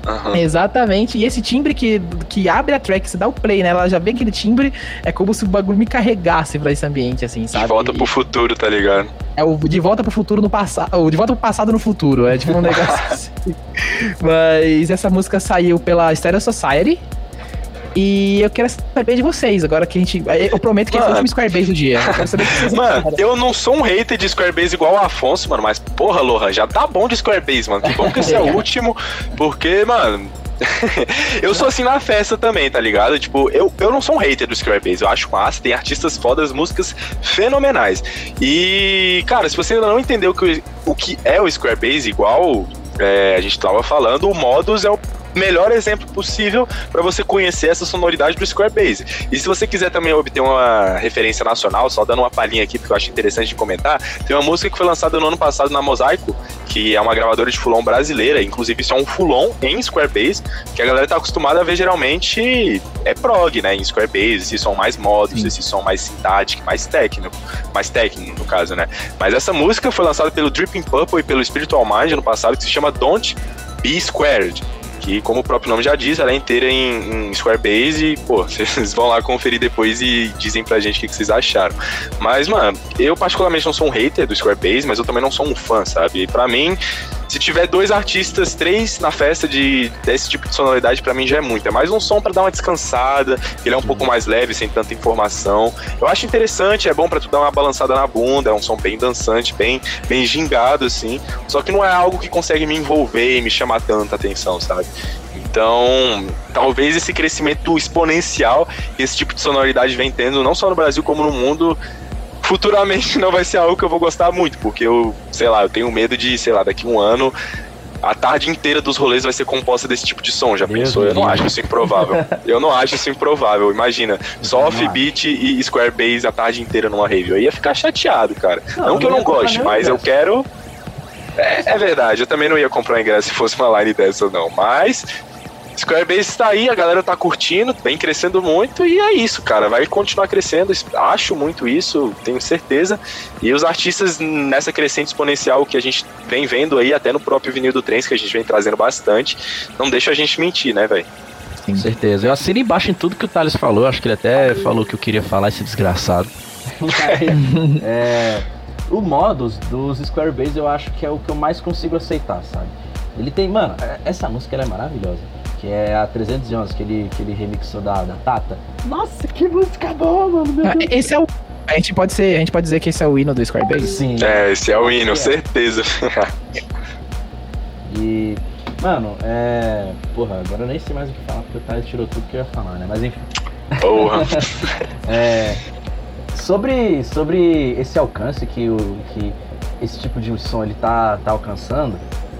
Speaker 4: Aham.
Speaker 2: Exatamente. E esse timbre que, que abre a track, você dá o play, né? Ela já vê aquele timbre, é como se o bagulho me carregasse pra esse ambiente, assim, sabe?
Speaker 4: De volta
Speaker 2: E-
Speaker 4: pro futuro, tá ligado?
Speaker 2: É o de volta pro futuro no passado. De volta pro passado no futuro. É tipo um <laughs> negócio assim. Mas essa música saiu pela Stereo Society. E eu quero saber de vocês, agora que a gente. Eu prometo que esse é o
Speaker 4: Mano.
Speaker 2: último Squarebase do dia. Eu quero saber vocês
Speaker 4: Mano, eu não sou um hater de Squarebase igual o Afonso, mano, mas porra, Lohan, já tá bom de Squarebase, mano. Que bom que esse é o <laughs> último, porque, mano. <laughs> eu sou assim na festa também, tá ligado? Tipo, eu, eu não sou um hater do Squarebase, eu acho massa, tem artistas fodas, músicas fenomenais. E, cara, se você ainda não entendeu o que, o que é o Squarebase, igual é, a gente tava falando, o Modus é o melhor exemplo possível para você conhecer essa sonoridade do Squarebase. E se você quiser também obter uma referência nacional, só dando uma palhinha aqui, porque eu acho interessante de comentar, tem uma música que foi lançada no ano passado na Mosaico, que é uma gravadora de fulon brasileira, inclusive isso é um fulon em Squarebase, que a galera tá acostumada a ver geralmente é prog, né, em Squarebase, esse som mais modos, esse som mais sintático, mais técnico, mais técnico no caso, né. Mas essa música foi lançada pelo Dripping Purple e pelo Spiritual Mind no passado, que se chama Don't Be Squared que, como o próprio nome já diz, ela é inteira em, em Squarebase e, pô, <laughs> vocês vão lá conferir depois e dizem pra gente o que, vocês acharam. Mas, mano, eu particularmente não sou um hater do Squarebase, mas eu também não sou um fã, sabe? E pra mim, se tiver dois artistas, três na festa de desse tipo de sonoridade, pra mim já é muito. É mais um som pra dar uma descansada, que ele é um pouco mais leve, sem tanta informação. Eu acho interessante, é bom pra tu dar uma balançada na bunda, é um som bem dançante, bem, bem gingado, assim. Só que não é algo que consegue me envolver e me chamar tanta atenção, sabe? Então, talvez esse crescimento exponencial que esse tipo de sonoridade vem tendo, não só no Brasil como no mundo, futuramente não vai ser algo que eu vou gostar muito, porque eu, sei lá, eu tenho medo de, sei lá, daqui a um ano a tarde inteira dos rolês vai ser composta desse tipo de som, já
Speaker 3: Deus
Speaker 4: pensou? Eu não acho isso improvável. eu não acho isso improvável. Imagina, só offbeat e Square Bass a tarde inteira numa rave. Eu ia ficar chateado, cara.
Speaker 3: Não,
Speaker 4: Não, que eu
Speaker 3: não
Speaker 4: goste, mas eu quero. É, é verdade, eu também não ia comprar ingresso se fosse uma line dessa, não. Mas Square Base tá aí, a galera tá curtindo, vem crescendo muito e é isso, cara. Vai continuar crescendo, acho muito isso, tenho certeza. E os artistas nessa crescente exponencial que a gente vem vendo aí, até no próprio vinil do Trens, que a gente vem trazendo bastante, não deixa a gente mentir, né, velho?
Speaker 3: Com certeza. Eu assino embaixo em tudo que o Thales falou. Acho que ele até falou que eu queria falar, esse desgraçado. <laughs> é, o modus dos Square Base eu acho que é o que eu mais consigo aceitar, sabe? Ele tem, mano, é- essa música ela é maravilhosa. Que é a 311, que ele, que ele remixou da, da Tata. Nossa, que música boa, mano. Meu
Speaker 2: Ah,
Speaker 3: Deus.
Speaker 2: Esse é o. A gente pode ser, a gente pode dizer que esse é o hino do Squarebase?
Speaker 3: Sim.
Speaker 4: É, esse é o hino,
Speaker 3: É.
Speaker 4: certeza.
Speaker 3: E, mano, é. Porra, agora eu nem sei mais o que falar, porque o Thales tirou tudo que eu ia falar, né? Mas enfim.
Speaker 4: Porra. <laughs>
Speaker 3: É, sobre, sobre esse alcance que, o, que esse tipo de som ele tá, tá alcançando,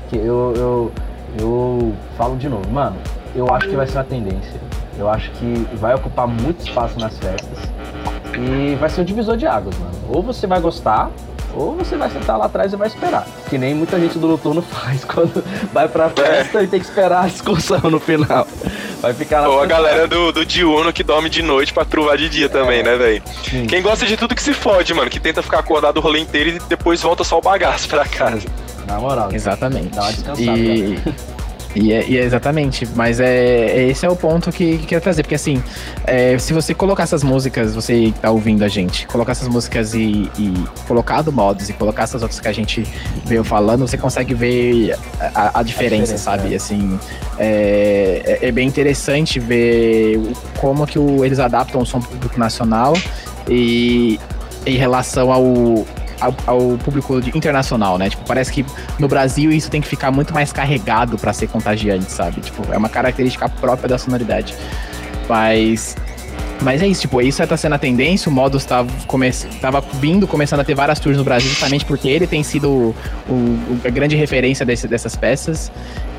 Speaker 3: que eu, eu, eu falo de novo, mano, eu acho que vai ser uma tendência. Eu acho que vai ocupar muito espaço nas festas e vai ser um divisor de águas, mano. Ou você vai gostar, ou você vai sentar lá atrás e vai esperar. Que nem muita gente do noturno <laughs> faz quando vai pra festa e tem que esperar a excursão no final. Vai ficar lá.
Speaker 4: Ou a galera do, do diurno que dorme de noite pra truvar de dia também, né, velho? Quem gosta de tudo que se fode, mano, que tenta ficar acordado o rolê inteiro e depois volta só o bagaço pra casa.
Speaker 3: Na moral.
Speaker 2: Exatamente.
Speaker 3: Dá uma descansada,
Speaker 2: E, e, é, e é exatamente, mas é, é- esse é o ponto que, que eu quero trazer, porque assim, é, se você colocar essas músicas, você que tá ouvindo a gente, colocar essas músicas e, e colocar do modos e colocar essas outras que a gente veio falando, você consegue ver a, a diferença,
Speaker 3: diferença,
Speaker 2: sabe?
Speaker 3: é.
Speaker 2: Assim, é, é- é bem interessante ver como que o- eles adaptam o som público nacional e em relação ao, ao, ao público internacional, né? Tipo, parece que no Brasil isso tem que ficar muito mais carregado pra ser contagiante, sabe? Tipo, é uma característica própria da sonoridade. Mas. Mas é isso, tipo, isso tá sendo a tendência, o Modus tava, come, tava vindo, começando a ter várias tours no Brasil, justamente porque ele tem sido o, o- a grande referência desse- dessas peças.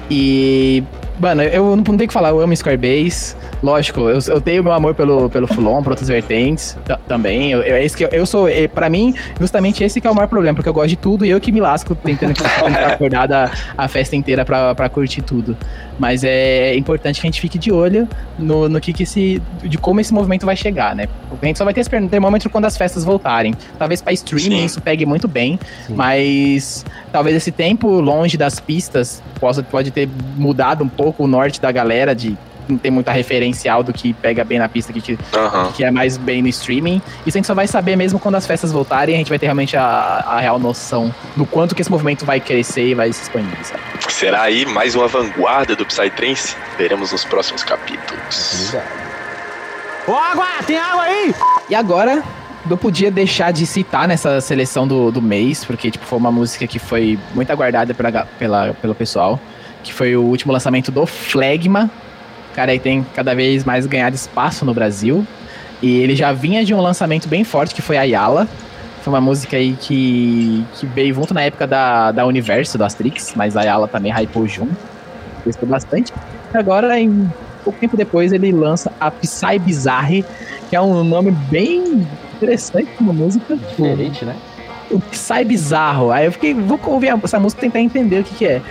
Speaker 2: E, mano, eu não, não tenho o que falar, eu amo Squarebase. Lógico, eu, eu tenho meu amor pelo, pelo Fulon, por outras vertentes ta- também. Eu, eu, é isso que eu, eu sou, é, pra mim, justamente esse que é o maior problema, porque eu gosto de tudo e eu que me lasco tentando ficar <laughs> acordado a, a festa inteira pra, pra curtir tudo. Mas é importante que a gente fique de olho no, no que, que esse. de como esse movimento vai chegar, né? A gente só vai ter esse termômetro quando as festas voltarem. Talvez pra streaming
Speaker 4: Sim.
Speaker 2: isso pegue muito bem,
Speaker 3: Sim.
Speaker 2: mas talvez esse tempo longe das pistas possa, pode ter mudado um pouco pouco o norte da galera, de não tem muita referencial do que pega bem na pista, que, que,
Speaker 4: Aham.
Speaker 2: que é mais bem no streaming. Isso a gente só vai saber mesmo quando as festas voltarem, a gente vai ter realmente a, a real noção do quanto que esse movimento vai crescer e vai se expandir, sabe?
Speaker 4: Será aí mais uma vanguarda do Psytrance? Veremos nos próximos capítulos.
Speaker 6: Ô, água! Tem água aí?
Speaker 2: E agora, não podia deixar de citar nessa seleção do, do mês, porque tipo, foi uma música que foi muito aguardada pela, pela, pelo pessoal, que foi o último lançamento do Flegma. Cara, aí tem cada vez mais ganhado espaço no Brasil. E ele já vinha de um lançamento bem forte, que foi a Yala. Foi uma música aí que, que veio junto na época da, da Universo, do Asterix, mas a Yala também hypou junto. Gostou bastante. E agora, em pouco tempo depois, ele lança a Psy Bizarre, que é um nome bem interessante como música.
Speaker 3: Diferente, né?
Speaker 2: o Psy Bizarro. Aí eu fiquei, vou ouvir essa música e tentar entender o que, que é.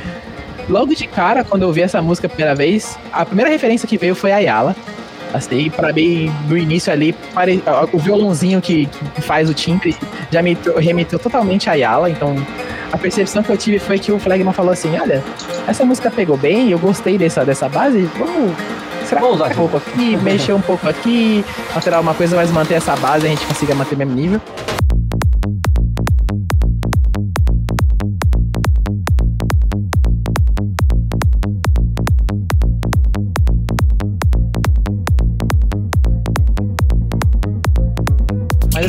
Speaker 2: Logo de cara, quando eu ouvi essa música a primeira vez, a primeira referência que veio foi a Yala. Assim, pra mim, no início ali, pare- o violãozinho que, que faz o timbre já me remeteu totalmente a Yala. Então, a percepção que eu tive foi que o Flagman falou assim: Olha, essa música pegou bem, eu gostei dessa, dessa base, vamos. Será
Speaker 3: Vamos usar
Speaker 2: um pouco aqui, mexer um pouco aqui, alterar uma coisa, mas manter essa base, a gente consiga manter o mesmo nível.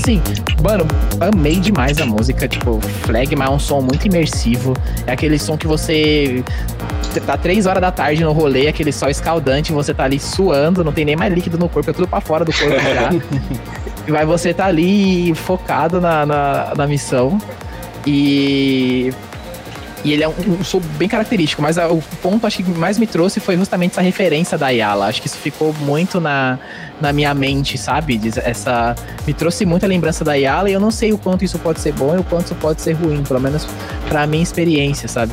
Speaker 2: Assim, mano, amei demais a música. Tipo, Flagma é um som muito imersivo. É aquele som que você tá três horas da tarde no rolê, aquele sol escaldante, você tá ali suando, não tem nem mais líquido no corpo, é tudo pra fora do corpo já. <laughs> e vai você tá ali focado na, na, na missão. E. E ele é um, um som bem característico, mas o ponto acho que mais me trouxe foi justamente essa referência da Yala. Acho que isso ficou muito na, na minha mente, sabe? Diz- Essa me trouxe muita lembrança da Yala e eu não sei o quanto isso pode ser bom e o quanto isso pode ser ruim, pelo menos pra minha experiência, sabe?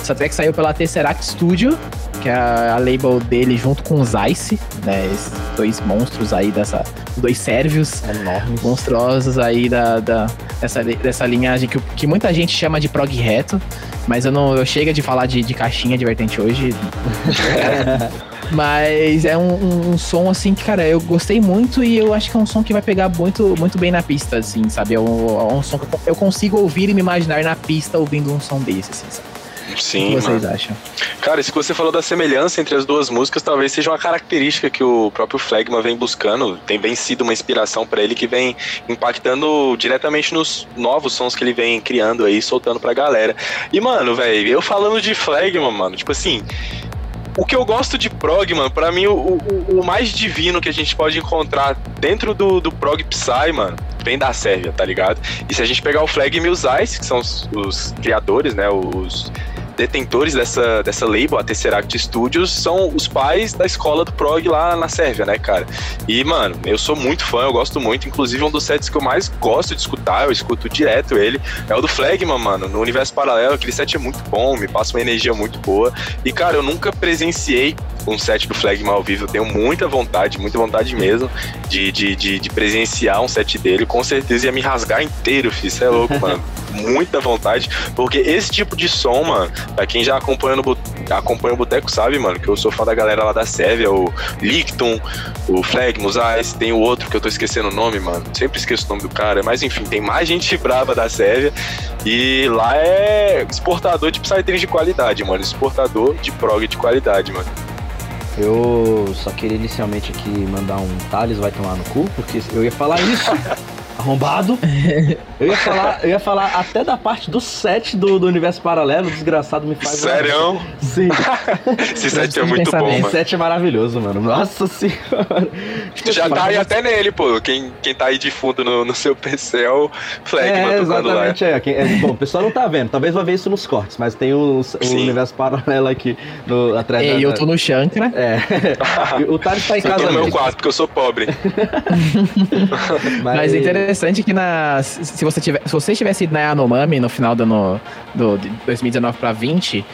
Speaker 2: Essa track saiu pela Tesseract Studio, que é a, a label dele junto com o Zeiss, né? Esses dois monstros aí dessa. Dois sérvios
Speaker 3: Enorme.
Speaker 2: monstruosos aí da, da, dessa, dessa linhagem que, que muita gente chama de prog reto, mas eu não eu chega de falar de, de caixinha de vertente hoje. <laughs> mas é um, um- um som assim que, cara, eu gostei muito e eu acho que é um som que vai pegar muito, muito bem na pista, assim, sabe? É um, é um som que eu- eu consigo ouvir e me imaginar na pista ouvindo um som desse, assim, sabe? O
Speaker 4: Sim,
Speaker 2: que vocês
Speaker 4: mano.
Speaker 2: acham?
Speaker 4: Cara, isso que você falou da semelhança entre as duas músicas talvez seja uma característica que o próprio Flagma vem buscando, tem bem sido uma inspiração pra ele que vem impactando diretamente nos novos sons que ele vem criando aí, soltando pra galera. E mano, velho, eu falando de Flagma, mano, tipo assim, o que eu gosto de prog, mano, pra mim o, o, o mais divino que a gente pode encontrar dentro do, do prog Psy, mano, vem da Sérvia, tá ligado? E se a gente pegar o Flag e o Zeiss, que são os, os criadores, né, os detentores dessa, dessa label, a Tesseract Studios, são os pais da escola do prog lá na Sérvia, né, cara? E, mano, eu sou muito fã, eu gosto muito, inclusive um dos sets que eu mais gosto de escutar, eu escuto direto ele, é o do Flagman, mano, no Universo Paralelo, aquele set é muito bom, me passa uma energia muito boa, e, cara, eu nunca presenciei um set do Flagman ao vivo, eu tenho muita vontade, muita vontade mesmo de, de, de, de presenciar um set dele, com certeza ia me rasgar inteiro, filho, isso é louco, <laughs> mano. Muita vontade, porque esse tipo de som, mano, pra quem já acompanha, no, acompanha o Boteco sabe, mano, que eu sou fã da galera lá da Sérvia, o Licton, o Flegmus, ah, esse tem o outro que eu tô esquecendo o nome, mano. Sempre esqueço o nome do cara, mas enfim, tem mais gente <laughs> brava da Sérvia. E lá é exportador de Psytrance de qualidade, mano. Exportador de prog de qualidade, mano.
Speaker 3: Eu só queria inicialmente aqui mandar um Thales vai tomar no cu, porque eu ia falar isso. <laughs> Arrombado. <laughs> Eu ia falar, eu ia falar até da parte do set do, do universo paralelo, o desgraçado me faz.
Speaker 4: Sério?
Speaker 3: Sim. <laughs>
Speaker 4: Esse set é muito bom.
Speaker 3: Esse set é maravilhoso, mano. Nossa senhora.
Speaker 4: Tu <laughs> já tá aí até nele, pô. Quem, quem tá aí de fundo no, no seu PC é o Flegman
Speaker 3: É,
Speaker 4: tocando lá.
Speaker 3: exatamente. É. Quem- é, Bom, o pessoal não tá vendo. Talvez vai ver isso nos cortes, mas tem o, o universo paralelo aqui no, atrás
Speaker 2: E
Speaker 3: da-
Speaker 2: eu tô no Shankra.
Speaker 3: É. E o Thales tá em
Speaker 4: Eu tô
Speaker 3: casa
Speaker 4: no meu quarto, porque eu sou pobre.
Speaker 2: Mas é interessante que na, se, você tiver, se você tivesse ido na Yanomami no final do, ano, do de 2019 pra 20,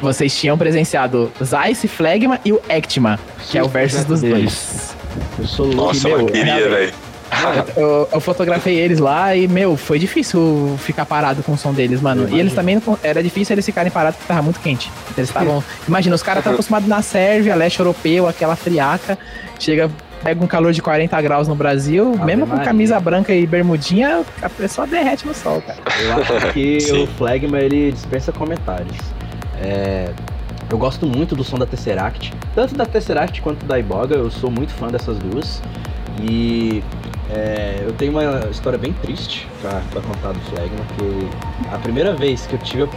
Speaker 2: vocês tinham presenciado Zeiss, Flagma e o Ectima, que é o versus dos dois.
Speaker 3: Eu sou louco.
Speaker 4: Nossa,
Speaker 3: e,
Speaker 4: eu
Speaker 3: meu,
Speaker 4: queria, velho.
Speaker 2: Eu, eu fotografei eles lá e, meu, foi difícil ficar parado com o som deles, mano. E eles também, não- era difícil eles ficarem parados porque tava muito quente. Eles estavam, imagina, os caras estão acostumados na Sérvia, leste europeu, aquela friaca, chega, pega um calor de 40 graus no Brasil,
Speaker 3: Ave
Speaker 2: mesmo com
Speaker 3: Maria.
Speaker 2: camisa branca e bermudinha, a pessoa derrete no sol, cara.
Speaker 3: Eu acho que <laughs> o Flagma ele dispensa comentários. É, eu gosto muito do som da Tesseract, tanto da Tesseract quanto da Iboga, eu sou muito fã dessas duas. E é, eu tenho uma história bem triste pra, pra contar do Flagma, que a primeira vez que eu tive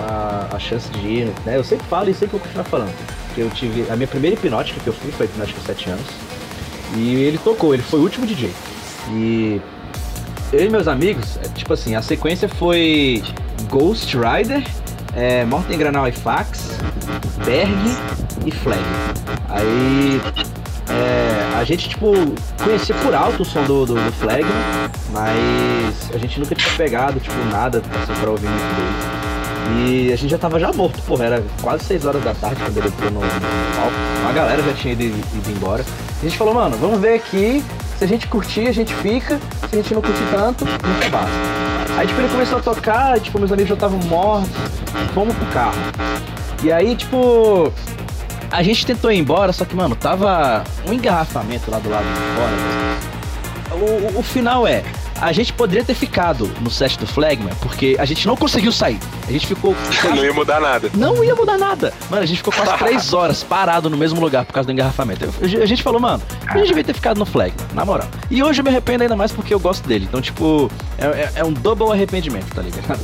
Speaker 3: a, a chance de ir, né, eu sempre falo e sempre vou continuar falando, que eu tive, a minha primeira hipnótica que eu fui foi hipnótica com 7 anos, e ele tocou, ele foi o último DJ. E eu e meus amigos, é, tipo assim, a sequência foi Ghost Rider, é, Morten Granal e Fax, Berg e Flag. Aí é, a gente, tipo, conhecia por alto o som do, do, do Flag, mas a gente nunca tinha pegado, tipo, nada assim, pra ouvir muito dele. E a gente já tava já morto, porra, era quase 6 horas da tarde quando ele entrou no, palco. A galera já tinha ido, ido embora. A gente falou, mano, vamos ver aqui. Se a gente curtir, a gente fica. Se a gente não curtir tanto, nunca basta. Aí, tipo, ele começou a tocar, tipo, meus amigos já estavam mortos. Fomos pro carro. E aí, tipo, a gente tentou ir embora, só que, mano, tava um engarrafamento lá do lado de fora. O, o- o final é, a gente poderia ter ficado no set do Flagman, porque a gente não conseguiu sair. A gente ficou. <laughs>
Speaker 4: Não ia mudar nada.
Speaker 3: Não ia mudar nada. Mano, a gente ficou quase três <laughs> horas parado no mesmo lugar por causa do engarrafamento. A gente falou, mano, a gente devia ter ficado no flag, na moral. E hoje eu me arrependo ainda mais porque eu gosto dele. Então, tipo, é, é- é um double arrependimento, tá ligado?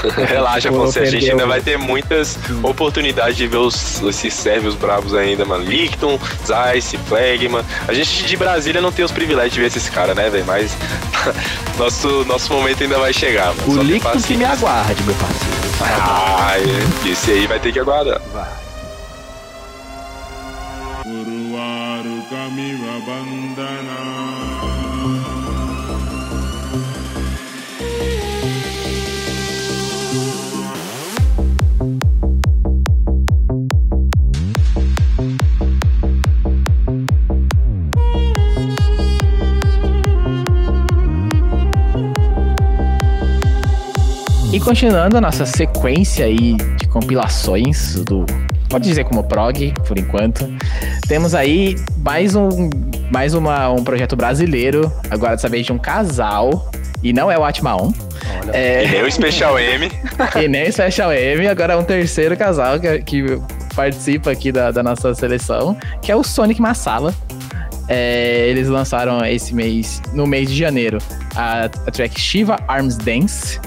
Speaker 3: <laughs>
Speaker 4: Relaxa, você. A gente ainda vai ter muitas oportunidades de ver os, esses sérvios bravos ainda, mano. Licton, Zeiss, Flegma. A gente de Brasília não tem os privilégios de ver esses caras, né, velho? Mas <laughs> nosso, nosso momento ainda vai chegar, mano.
Speaker 3: O Licton que me aguarde, meu parceiro.
Speaker 4: Ah, é. esse aí vai ter que aguardar.
Speaker 3: Vai.
Speaker 2: E continuando a nossa sequência aí de compilações do. Pode dizer como prog, por enquanto. Temos aí mais um, mais uma, um projeto brasileiro, agora dessa vez de um casal. E não é o Atmaon. É,
Speaker 4: E nem o Special M. <laughs>
Speaker 2: e nem o Special M, agora é um terceiro casal que, que participa aqui da, da nossa seleção, que é o Sonic Massala. É, eles lançaram esse mês, no mês de janeiro, a, a track Shiva Arms Dance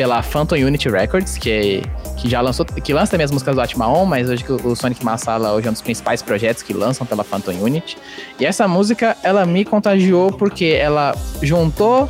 Speaker 2: pela Phantom Unity Records, que, que já lançou, que lança também as músicas do Atmaon, mas hoje o Sonic Massala hoje é um dos principais projetos que lançam pela Phantom Unity. E essa música, ela me contagiou porque ela juntou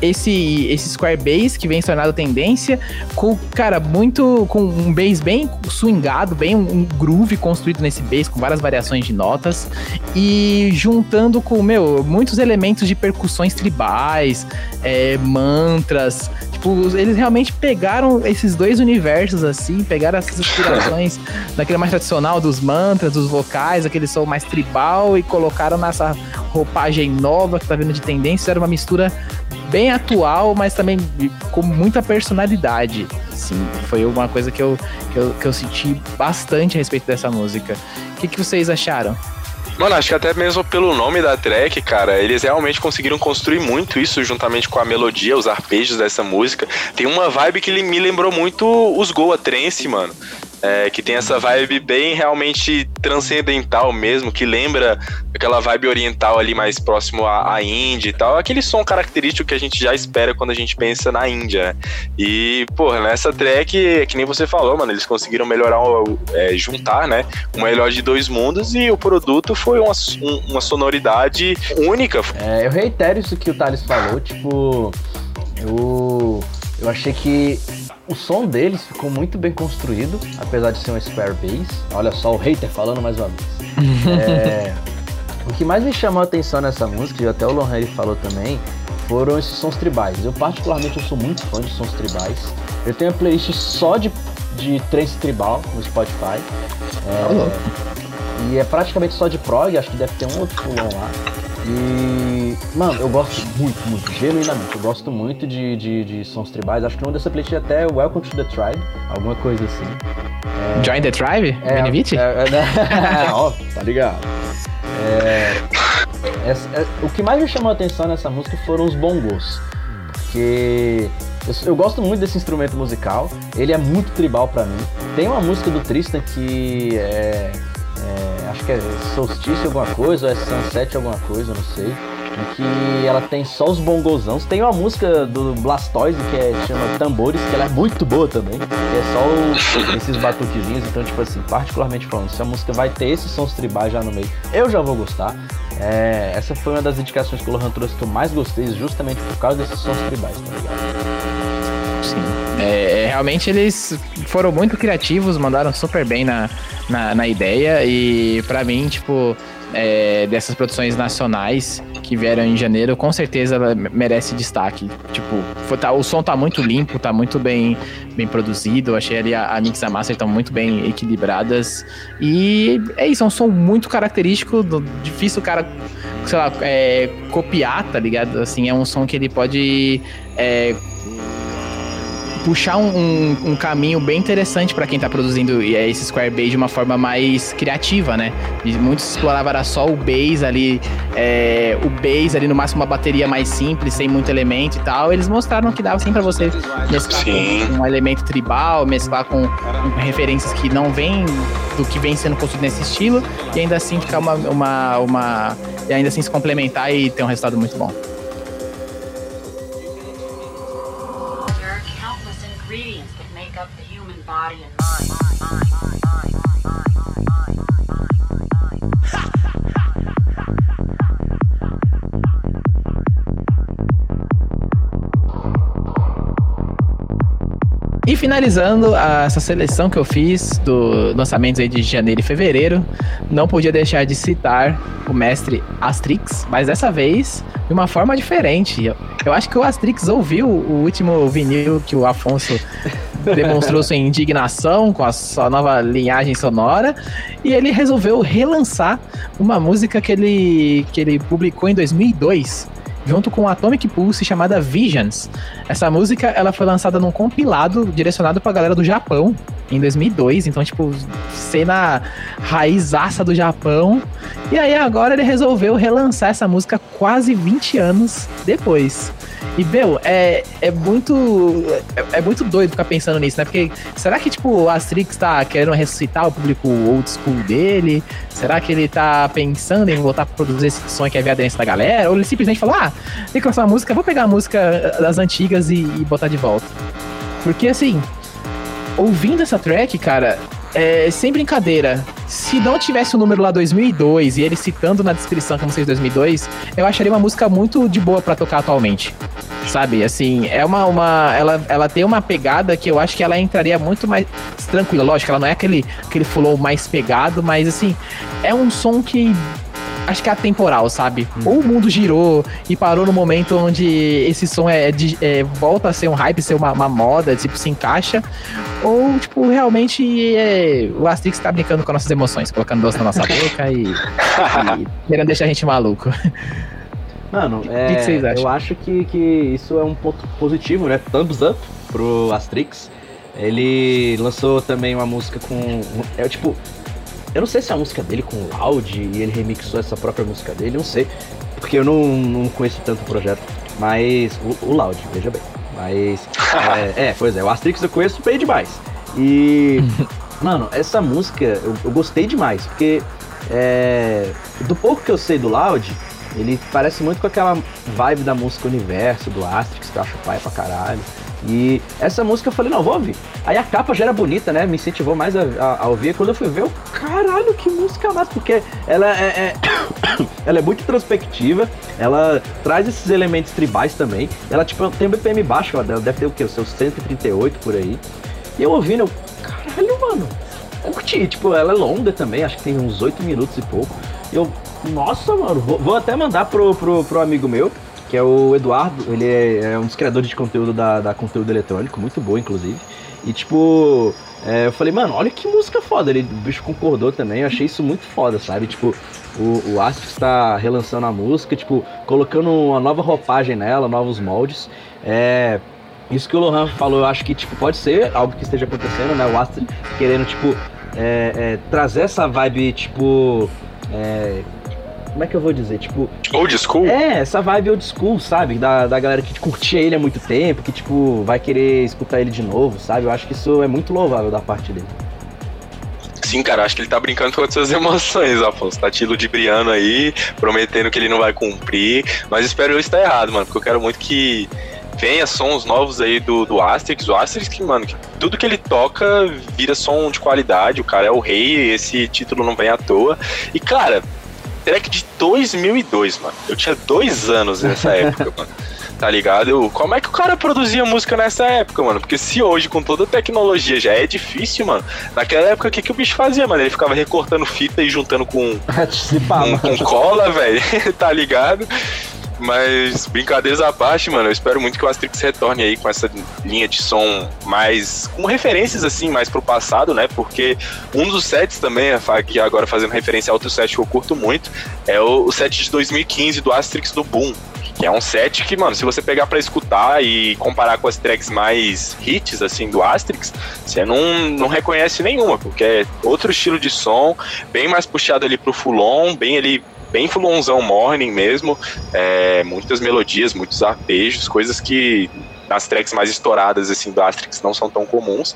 Speaker 2: esse, esse Square Bass que vem se tornando tendência com, cara, muito. com um bass bem swingado, bem um, um groove construído nesse bass, com várias variações de notas. E juntando com, meu, muitos elementos de percussões tribais, é, mantras. Tipo, eles realmente pegaram esses dois universos, assim, pegaram essas inspirações <laughs> daquele mais tradicional dos mantras, dos vocais, aquele som mais tribal, e colocaram nessa roupagem nova que tá vindo de tendência. Era uma mistura bem atual, mas também com muita personalidade. Sim, foi uma coisa que eu, que eu, que eu senti bastante a respeito dessa música. O que, que vocês acharam?
Speaker 4: Mano, acho que até mesmo pelo nome da track, cara, eles realmente conseguiram construir muito isso juntamente com a melodia, os arpejos dessa música. Tem uma vibe que me lembrou muito os Goa Trance, mano. É, que tem essa vibe bem realmente transcendental mesmo, que lembra aquela vibe oriental ali mais próximo à, à Índia e tal. Aquele som característico que a gente já espera quando a gente pensa na Índia. né? E, porra, nessa track, é que nem você falou, mano, eles conseguiram melhorar, é, juntar, né? o melhor de dois mundos e o produto foi uma, um- uma sonoridade única.
Speaker 3: É, eu reitero isso que o Thales falou, tipo, eu, eu achei que o som deles ficou muito bem construído, apesar de ser um Square Bass. Olha só o hater falando mais uma vez. <laughs> É, o que mais me chamou a atenção nessa música, e até o Lohan ele falou também, foram esses sons tribais. Eu particularmente eu sou muito fã de sons tribais. Eu tenho uma playlist só de, de trance tribal no Spotify. É, e é praticamente só de prog, acho que deve ter um outro pulão lá. E E, mano, eu gosto muito, muito, genuinamente. Eu gosto muito de, de, de sons tribais. Acho que uma dessa playlist é até Welcome to the Tribe, alguma coisa assim.
Speaker 2: Join the Tribe?
Speaker 3: É,
Speaker 2: Benevite?
Speaker 3: é, é, né? <laughs> Ó, tá ligado. É, é- o que mais me chamou a atenção nessa música foram os bongos. Porque eu, eu gosto muito desse instrumento musical, ele é muito tribal pra mim. Tem uma música do Tristan que é, é, Acho que é Solstício alguma coisa, ou é Sunset alguma coisa, não sei. Em que ela tem só os bongozãos. Tem uma música do Blastoise que é, chama Tambores, que ela é muito boa também. É só o- esses batuquezinhos. Então, tipo assim, particularmente falando, se a música vai ter esses sons tribais já no meio, eu já vou gostar. É, essa foi uma das indicações que o Lohan trouxe que eu mais gostei, justamente por causa desses sons tribais, tá ligado?
Speaker 2: Sim. É, é, realmente eles foram muito criativos, mandaram super bem na, na, na ideia. E pra mim, tipo, é, dessas produções nacionais que vieram em janeiro, com certeza merece destaque. Tipo, foi- tá- o som tá muito limpo, tá muito bem, bem produzido. Achei ali a, a mix e a master estão muito bem equilibradas. E é isso, é um som muito característico, do- difícil o cara, sei lá, é, copiar, tá ligado? Assim, é um som que ele pode. é, puxar um, um- um caminho bem interessante pra quem tá produzindo é, esse Square Bass de uma forma mais criativa, né? E muitos exploravam era só o bass ali, é, o bass ali no máximo uma bateria mais simples, sem muito elemento e tal. Eles mostraram que dava sim pra você mesclar
Speaker 4: Sim.
Speaker 2: com um elemento tribal, mesclar com, com referências que não vêm do que vem sendo construído nesse estilo e ainda assim ficar uma, uma, uma e ainda assim se complementar e ter um resultado muito bom. Finalizando a- essa seleção que eu fiz do lançamentos aí de janeiro e fevereiro, não podia deixar de citar o mestre Astrix, mas dessa vez de uma forma diferente. Eu, eu acho que o Astrix ouviu o último vinil que o Afonso <laughs> demonstrou sua indignação com a sua nova linhagem sonora e ele resolveu relançar uma música que ele, que ele publicou em 2002 junto com Atomic Pulse chamada Visions. Essa música ela foi lançada num compilado direcionado pra galera do Japão em 2002, então tipo cena raizaça do Japão. E aí agora ele resolveu relançar essa música quase 20 anos depois. E, meu, é, é muito. É, é muito doido ficar pensando nisso, né? Porque será que, tipo, o Asterix tá querendo ressuscitar o público old school dele? Será que ele tá pensando em voltar a produzir esse som que é ver a aderência da galera? Ou ele simplesmente falou, ah, tem que lançar uma música, vou pegar a música das antigas e, e botar de volta. Porque, assim, ouvindo essa track, cara, é, sem brincadeira, se não tivesse o número lá 2002 e ele citando na descrição como seja 2002, eu acharia uma música muito de boa pra tocar atualmente. Sabe, assim, é uma, uma ela, ela tem uma pegada que eu acho que ela entraria muito mais tranquila, lógico, ela não é aquele aquele flow mais pegado, mas assim, é um som que acho que é atemporal, sabe? Ou o mundo girou e parou no momento onde esse som é, de- é, volta a ser um hype, ser uma, uma moda, tipo, se encaixa, ou, tipo, realmente é, o Asterix tá brincando com nossas emoções, colocando doce na nossa <laughs> boca e, e querendo deixar a gente maluco.
Speaker 3: Mano, é,
Speaker 2: que que
Speaker 3: eu acho que, que isso é um ponto positivo, né? Thumbs up pro Asterix. Ele lançou também uma música com. É tipo. Eu não sei se é a música dele com o Loud e ele remixou essa própria música dele, não sei. Porque eu não, não conheço tanto o projeto. Mas. O, o Loud, veja bem. Mas. <laughs> é, é, pois é, o Asterix eu conheço bem demais. E. <laughs> Mano, essa música eu, eu gostei demais, porque. É, do pouco que eu sei do Loud, ele parece muito com aquela vibe da música Universo, do Asterix, que eu acho pai pra caralho. E essa música eu falei, não, vou ouvir. Aí a capa já era bonita, né? Me incentivou mais a, a- a ouvir. Quando eu fui ver, eu, caralho, que música massa, porque ela é, é- <coughs> ela é muito introspectiva, ela traz esses elementos tribais também. Ela, tipo, tem um BPM baixo, ela deve ter o quê? Os seus 138 por aí. E eu ouvindo, eu, caralho, mano, curti. Tipo, ela é longa também, acho que tem uns 8 minutos e pouco. E eu, nossa, mano, vou, vou até mandar pro, pro, pro amigo meu, que é o Eduardo. Ele é, é um dos criadores de conteúdo da, da conteúdo eletrônico, muito bom, inclusive. E tipo, é, eu falei, mano, olha que música foda. Ele, o bicho concordou também, eu achei isso muito foda, sabe? Tipo, o, o Astrix tá relançando a música, tipo, colocando uma nova roupagem nela, novos moldes. É. Isso que o Lohan falou, eu acho que tipo, pode ser algo que esteja acontecendo, né? O Astrix querendo, tipo, é, é, trazer essa vibe, tipo. É, como é que eu vou dizer? Tipo,
Speaker 4: Old school?
Speaker 3: é, essa vibe old school, sabe? Da, da galera que curtia ele há muito tempo, que, tipo, vai querer escutar ele de novo, sabe? Eu acho que isso é muito louvável da parte dele.
Speaker 4: Sim, cara, acho que ele tá brincando com as suas <laughs> emoções, Afonso. Tá te ludibriando aí, prometendo que ele não vai cumprir. Mas espero eu estar errado, mano, porque eu quero muito que venha sons novos aí do, do Asterix. O Asterix, que, mano, que tudo que ele toca vira som de qualidade. O cara é o rei, esse título não vem à toa. E, cara, track de 2002, mano. Eu tinha dois anos nessa <laughs> época, mano. Tá ligado? Eu, como é que o cara produzia música nessa época, mano? Porque se hoje, com toda a tecnologia, já é difícil, mano. Naquela época, o que, que o bicho fazia, mano? Ele ficava recortando fita e juntando com, <laughs> com, com cola, velho. <laughs> tá ligado? Mas, brincadeiras à parte, mano, eu espero muito que o Asterix retorne aí com essa linha de som mais. com referências, assim, mais pro passado, né? Porque um dos sets também, que agora fazendo referência a outro set que eu curto muito, é o, set de 2015 do Asterix do Boom. Que é um set que, mano, se você pegar pra escutar e comparar com as tracks mais hits, assim, do Asterix, você não, não reconhece nenhuma, porque é outro estilo de som, bem mais puxado ali pro Fulon, bem ali, bem Fulonzão Morning mesmo, é, muitas melodias, muitos arpejos, coisas que nas tracks mais estouradas, assim, do Asterix não são tão comuns.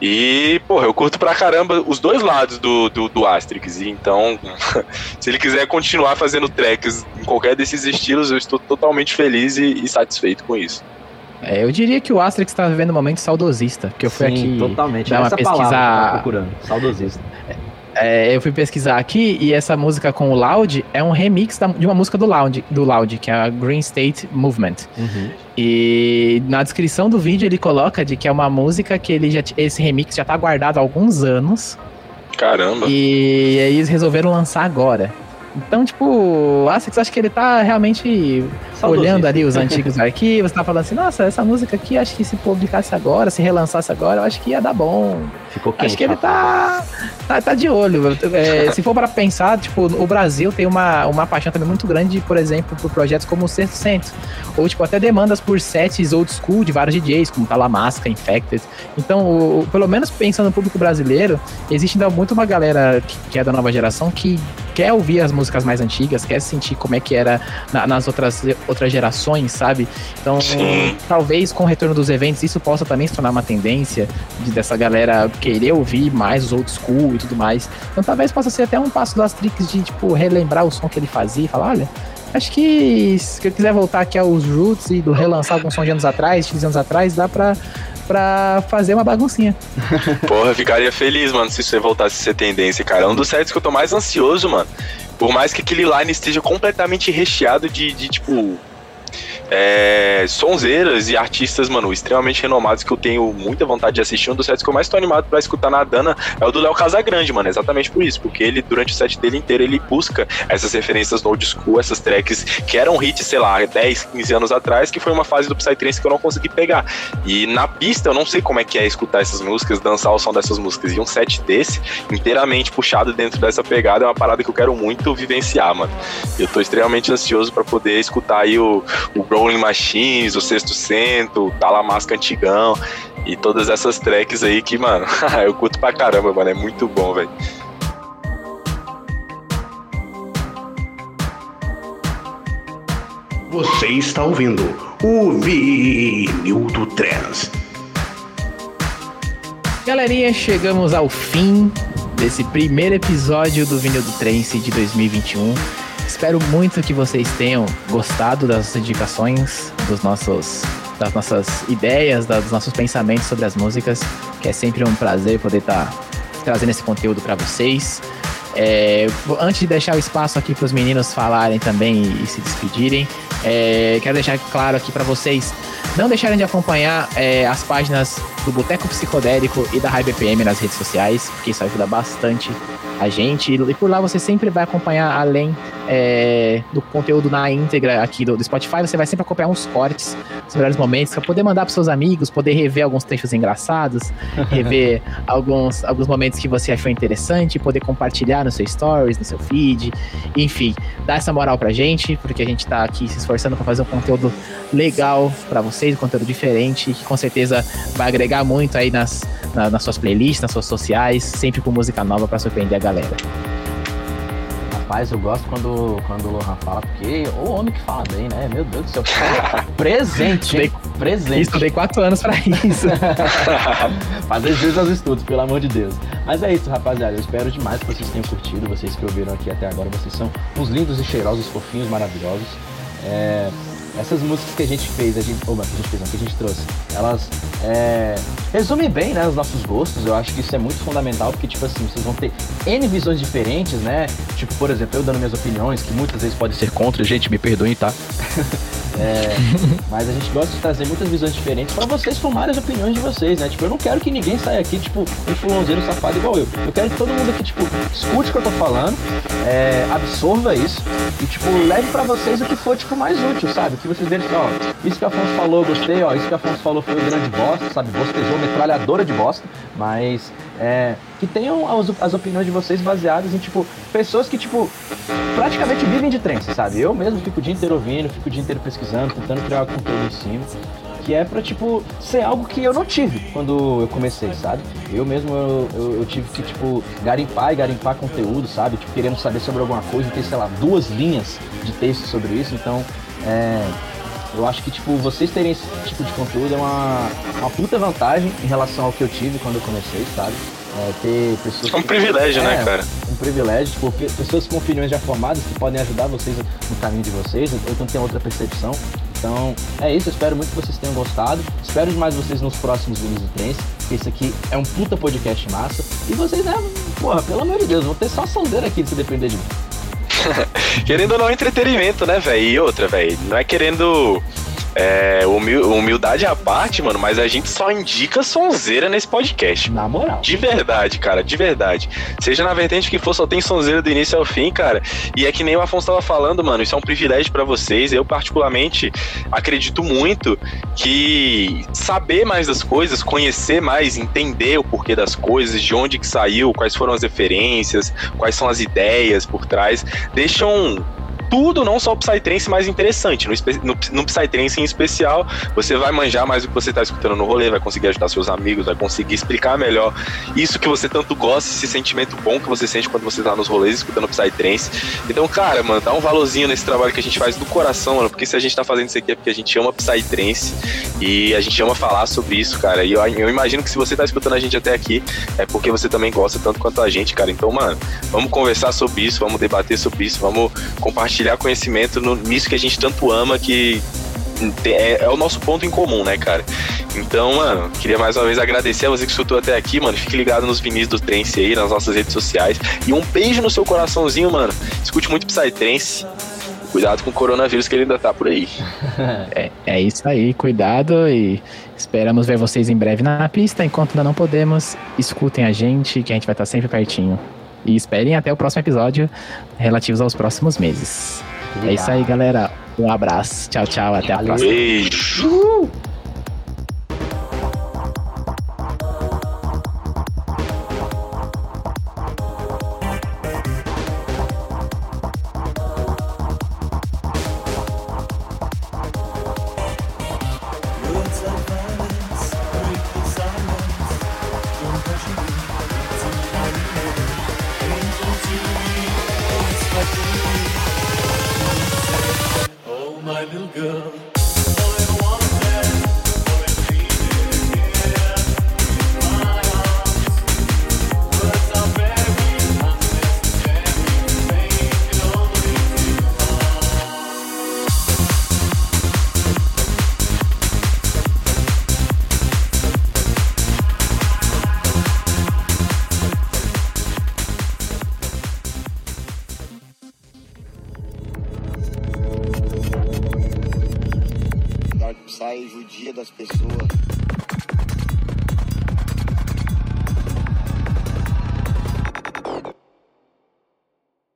Speaker 4: E, porra, eu curto pra caramba os dois lados do, do, do Asterix. E então, <laughs> se ele quiser continuar fazendo tracks em qualquer desses estilos, eu estou totalmente feliz e, e satisfeito com isso.
Speaker 2: É, eu diria que o Asterix tá vivendo um momento saudosista, porque eu fui
Speaker 3: Sim,
Speaker 2: aqui
Speaker 3: totalmente.
Speaker 2: dar uma
Speaker 3: Essa palavra que eu tava
Speaker 2: pesquisar.
Speaker 3: procurando. Saudosista.
Speaker 2: É, eu fui pesquisar aqui e essa música com o Loud é um remix da- de uma música do Loud, do Loud, que é a Green State Movement.
Speaker 3: Uhum.
Speaker 2: E na descrição do vídeo ele coloca de que é uma música que ele já, esse remix já tá guardado há alguns anos
Speaker 4: Caramba.
Speaker 2: e aí eles resolveram lançar agora. Então, tipo, o Asterix acho que ele tá realmente. Olhando ali os antigos arquivos, tá falando assim, nossa, essa música aqui, acho que se publicasse agora, se relançasse agora, eu acho que ia dar bom.
Speaker 3: Ficou quente.
Speaker 2: Acho que ele tá, tá, tá de olho. É, se for para pensar, tipo, o Brasil tem uma, uma paixão também muito grande, por exemplo, por projetos como o Sexto Centro. Ou, tipo, até demandas por sets old school de vários DJs, como Talamasca, Infected. Então, o- pelo menos pensando no público brasileiro, existe ainda muito uma galera que, que é da nova geração que quer ouvir as músicas mais antigas, quer sentir como é que era na- nas outras, outras gerações, sabe? Então,
Speaker 4: Sim.
Speaker 2: talvez com o retorno dos eventos isso possa também se tornar uma tendência de, dessa galera querer ouvir mais os old school e tudo mais. Então talvez possa ser até um passo do Asterix de, tipo, relembrar o som que ele fazia e falar, olha, acho que se eu quiser voltar aqui aos roots e do relançar alguns sons de anos atrás, X anos atrás, dá pra, pra fazer uma baguncinha.
Speaker 4: Porra, eu ficaria feliz, mano, se isso voltasse a ser tendência, cara. É um dos sets que eu tô mais ansioso, mano. Por mais que aquele line esteja completamente recheado de, de tipo. É, sonzeiras e artistas, mano, extremamente renomados que eu tenho muita vontade de assistir. Um dos sets que eu mais tô animado pra escutar na Dana é o do Léo Casagrande, mano. Exatamente por isso, porque ele, durante o set dele inteiro, ele busca essas referências no old school, essas tracks que eram hits, sei lá, 10, 15 anos atrás, que foi uma fase do Psytrance que eu não consegui pegar. E na pista, eu não sei como é que é escutar essas músicas, dançar o som dessas músicas. E um set desse, inteiramente puxado dentro dessa pegada, é uma parada que eu quero muito vivenciar, mano. Eu tô extremamente ansioso pra poder escutar aí o, o Rolling Machines, o Sexto Cento, o Talamasca Antigão e todas essas tracks aí que, mano, <laughs> eu curto pra caramba, mano. É muito bom, velho.
Speaker 1: Você está ouvindo o Vinil do Trans.
Speaker 2: Galerinha, chegamos ao fim desse primeiro episódio do Vinil do Trance de 2021. Espero muito que vocês tenham gostado das indicações, dos nossos, das nossas ideias, dos nossos pensamentos sobre as músicas, que é sempre um prazer poder estar trazendo esse conteúdo para vocês. É, antes de deixar o espaço aqui para os meninos falarem também e, e se despedirem, é, quero deixar claro aqui para vocês não deixarem de acompanhar é, as páginas do Boteco Psicodélico e da High BPM nas redes sociais, porque isso ajuda bastante a gente. E por lá você sempre vai acompanhar, além é, do conteúdo na íntegra aqui do, do, Spotify, você vai sempre acompanhar uns cortes, os melhores momentos, para poder mandar para seus amigos, poder rever alguns trechos engraçados, <laughs> rever alguns, alguns momentos que você achou interessante, poder compartilhar no seu stories, no seu feed, enfim, dar essa moral pra gente, porque a gente tá aqui se esforçando para fazer um conteúdo legal para vocês, um conteúdo diferente, que com certeza vai agregar muito aí nas, na, nas suas playlists, nas suas sociais, sempre com música nova para surpreender a galera.
Speaker 3: Rapaz, eu gosto quando, quando o Lohan fala, porque o homem que fala bem, né? Meu Deus do céu. <laughs> presente, hein? Presente.
Speaker 2: Estudei quatro anos pra isso. <laughs>
Speaker 3: Fazer jus aos estudos, pelo amor de Deus. Mas é isso, rapaziada. Eu espero demais que vocês tenham curtido. Vocês que ouviram aqui até agora, vocês são uns lindos e cheirosos, fofinhos, maravilhosos. É, essas músicas que a gente fez, a gente, oba, que a gente fez, não, que a gente trouxe, elas é, resumem bem, né, os nossos gostos. Eu acho que isso é muito fundamental, porque, tipo assim, vocês vão ter N visões diferentes, né? Tipo, por exemplo, eu dando minhas opiniões, que muitas vezes podem ser contra, gente, me perdoem, tá? <laughs> É, mas a gente gosta de trazer muitas visões diferentes para vocês formarem as opiniões de vocês, né? Tipo, eu não quero que ninguém saia aqui, tipo, um fulãozeiro safado igual eu. Eu quero que todo mundo aqui, tipo, escute o que eu tô falando, é, absorva isso e, tipo, leve para vocês o que for, tipo, mais útil, sabe? Que vocês vejam, ó, isso que a Afonso falou, eu gostei, ó, isso que a Afonso falou foi o grande bosta, sabe? Bostejou, metralhadora de bosta, mas é, que tenham as, as, opiniões de vocês baseadas em, tipo, pessoas que, tipo, praticamente vivem de trance, sabe? Eu mesmo fico o dia inteiro ouvindo, fico o dia inteiro pesquisando, tentando criar conteúdo em cima. Que é pra, tipo, ser algo que eu não tive quando eu comecei, sabe? Eu mesmo, eu, eu, eu tive que, tipo, garimpar e garimpar conteúdo, sabe? Tipo, querendo saber sobre alguma coisa ter, sei lá, duas linhas de texto sobre isso. Então, é, eu acho que, tipo, vocês terem esse tipo de conteúdo é uma, uma puta vantagem em relação ao que eu tive quando eu comecei, sabe? É, ter pessoas.
Speaker 4: É um privilégio, né,
Speaker 3: é,
Speaker 4: cara?
Speaker 3: Um privilégio, tipo, pessoas com opiniões já formadas que podem ajudar vocês no caminho de vocês, ou então tem outra percepção. Então, é isso, eu espero muito que vocês tenham gostado. Espero demais vocês nos próximos vídeos do Trens, porque esse aqui é um puta podcast massa. E vocês, né, porra, pelo amor de Deus, vão ter só sondeira aqui se depender de mim. <laughs>
Speaker 4: querendo ou não, entretenimento, né, velho? E outra, velho, não é querendo é, humildade à parte, mano, mas a gente só indica sonzeira nesse podcast.
Speaker 3: Na moral.
Speaker 4: De verdade, cara, de verdade. Seja na vertente que for, só tem sonzeira do início ao fim, cara. E é que nem o Afonso tava falando, mano, isso é um privilégio para vocês. Eu, particularmente, acredito muito que saber mais das coisas, conhecer mais, entender o porquê das coisas, de onde que saiu, quais foram as referências, quais são as ideias por trás, deixam tudo, não só o Psytrance, mais interessante. No, no, no Psytrance em especial, você vai manjar mais o que você está escutando no rolê, vai conseguir ajudar seus amigos, vai conseguir explicar melhor isso que você tanto gosta, esse sentimento bom que você sente quando você tá nos rolês escutando Psytrance. Então, cara, mano, dá um valorzinho nesse trabalho que a gente faz do coração, mano, porque se a gente tá fazendo isso aqui é porque a gente ama Psytrance e a gente ama falar sobre isso, cara. E eu, eu imagino que se você tá escutando a gente até aqui, é porque você também gosta tanto quanto a gente, cara. Então, mano, vamos conversar sobre isso, vamos debater sobre isso, vamos compartilhar compartilhar conhecimento no, nisso que a gente tanto ama, que é, é, o nosso ponto em comum, né, cara? Então, mano, queria mais uma vez agradecer a você que escutou até aqui, mano. Fique ligado nos vinis do Trance aí, nas nossas redes sociais. E um beijo no seu coraçãozinho, mano. Escute muito Psytrance. Cuidado com o coronavírus que ele ainda tá por aí. <laughs>
Speaker 2: é, é isso aí, cuidado e esperamos ver vocês em breve na pista. Enquanto ainda não podemos, escutem a gente, que a gente vai estar sempre pertinho. E esperem até o próximo episódio relativos aos próximos meses. É isso aí, galera. Um abraço. Tchau, tchau. Até a próxima.
Speaker 4: Beijo.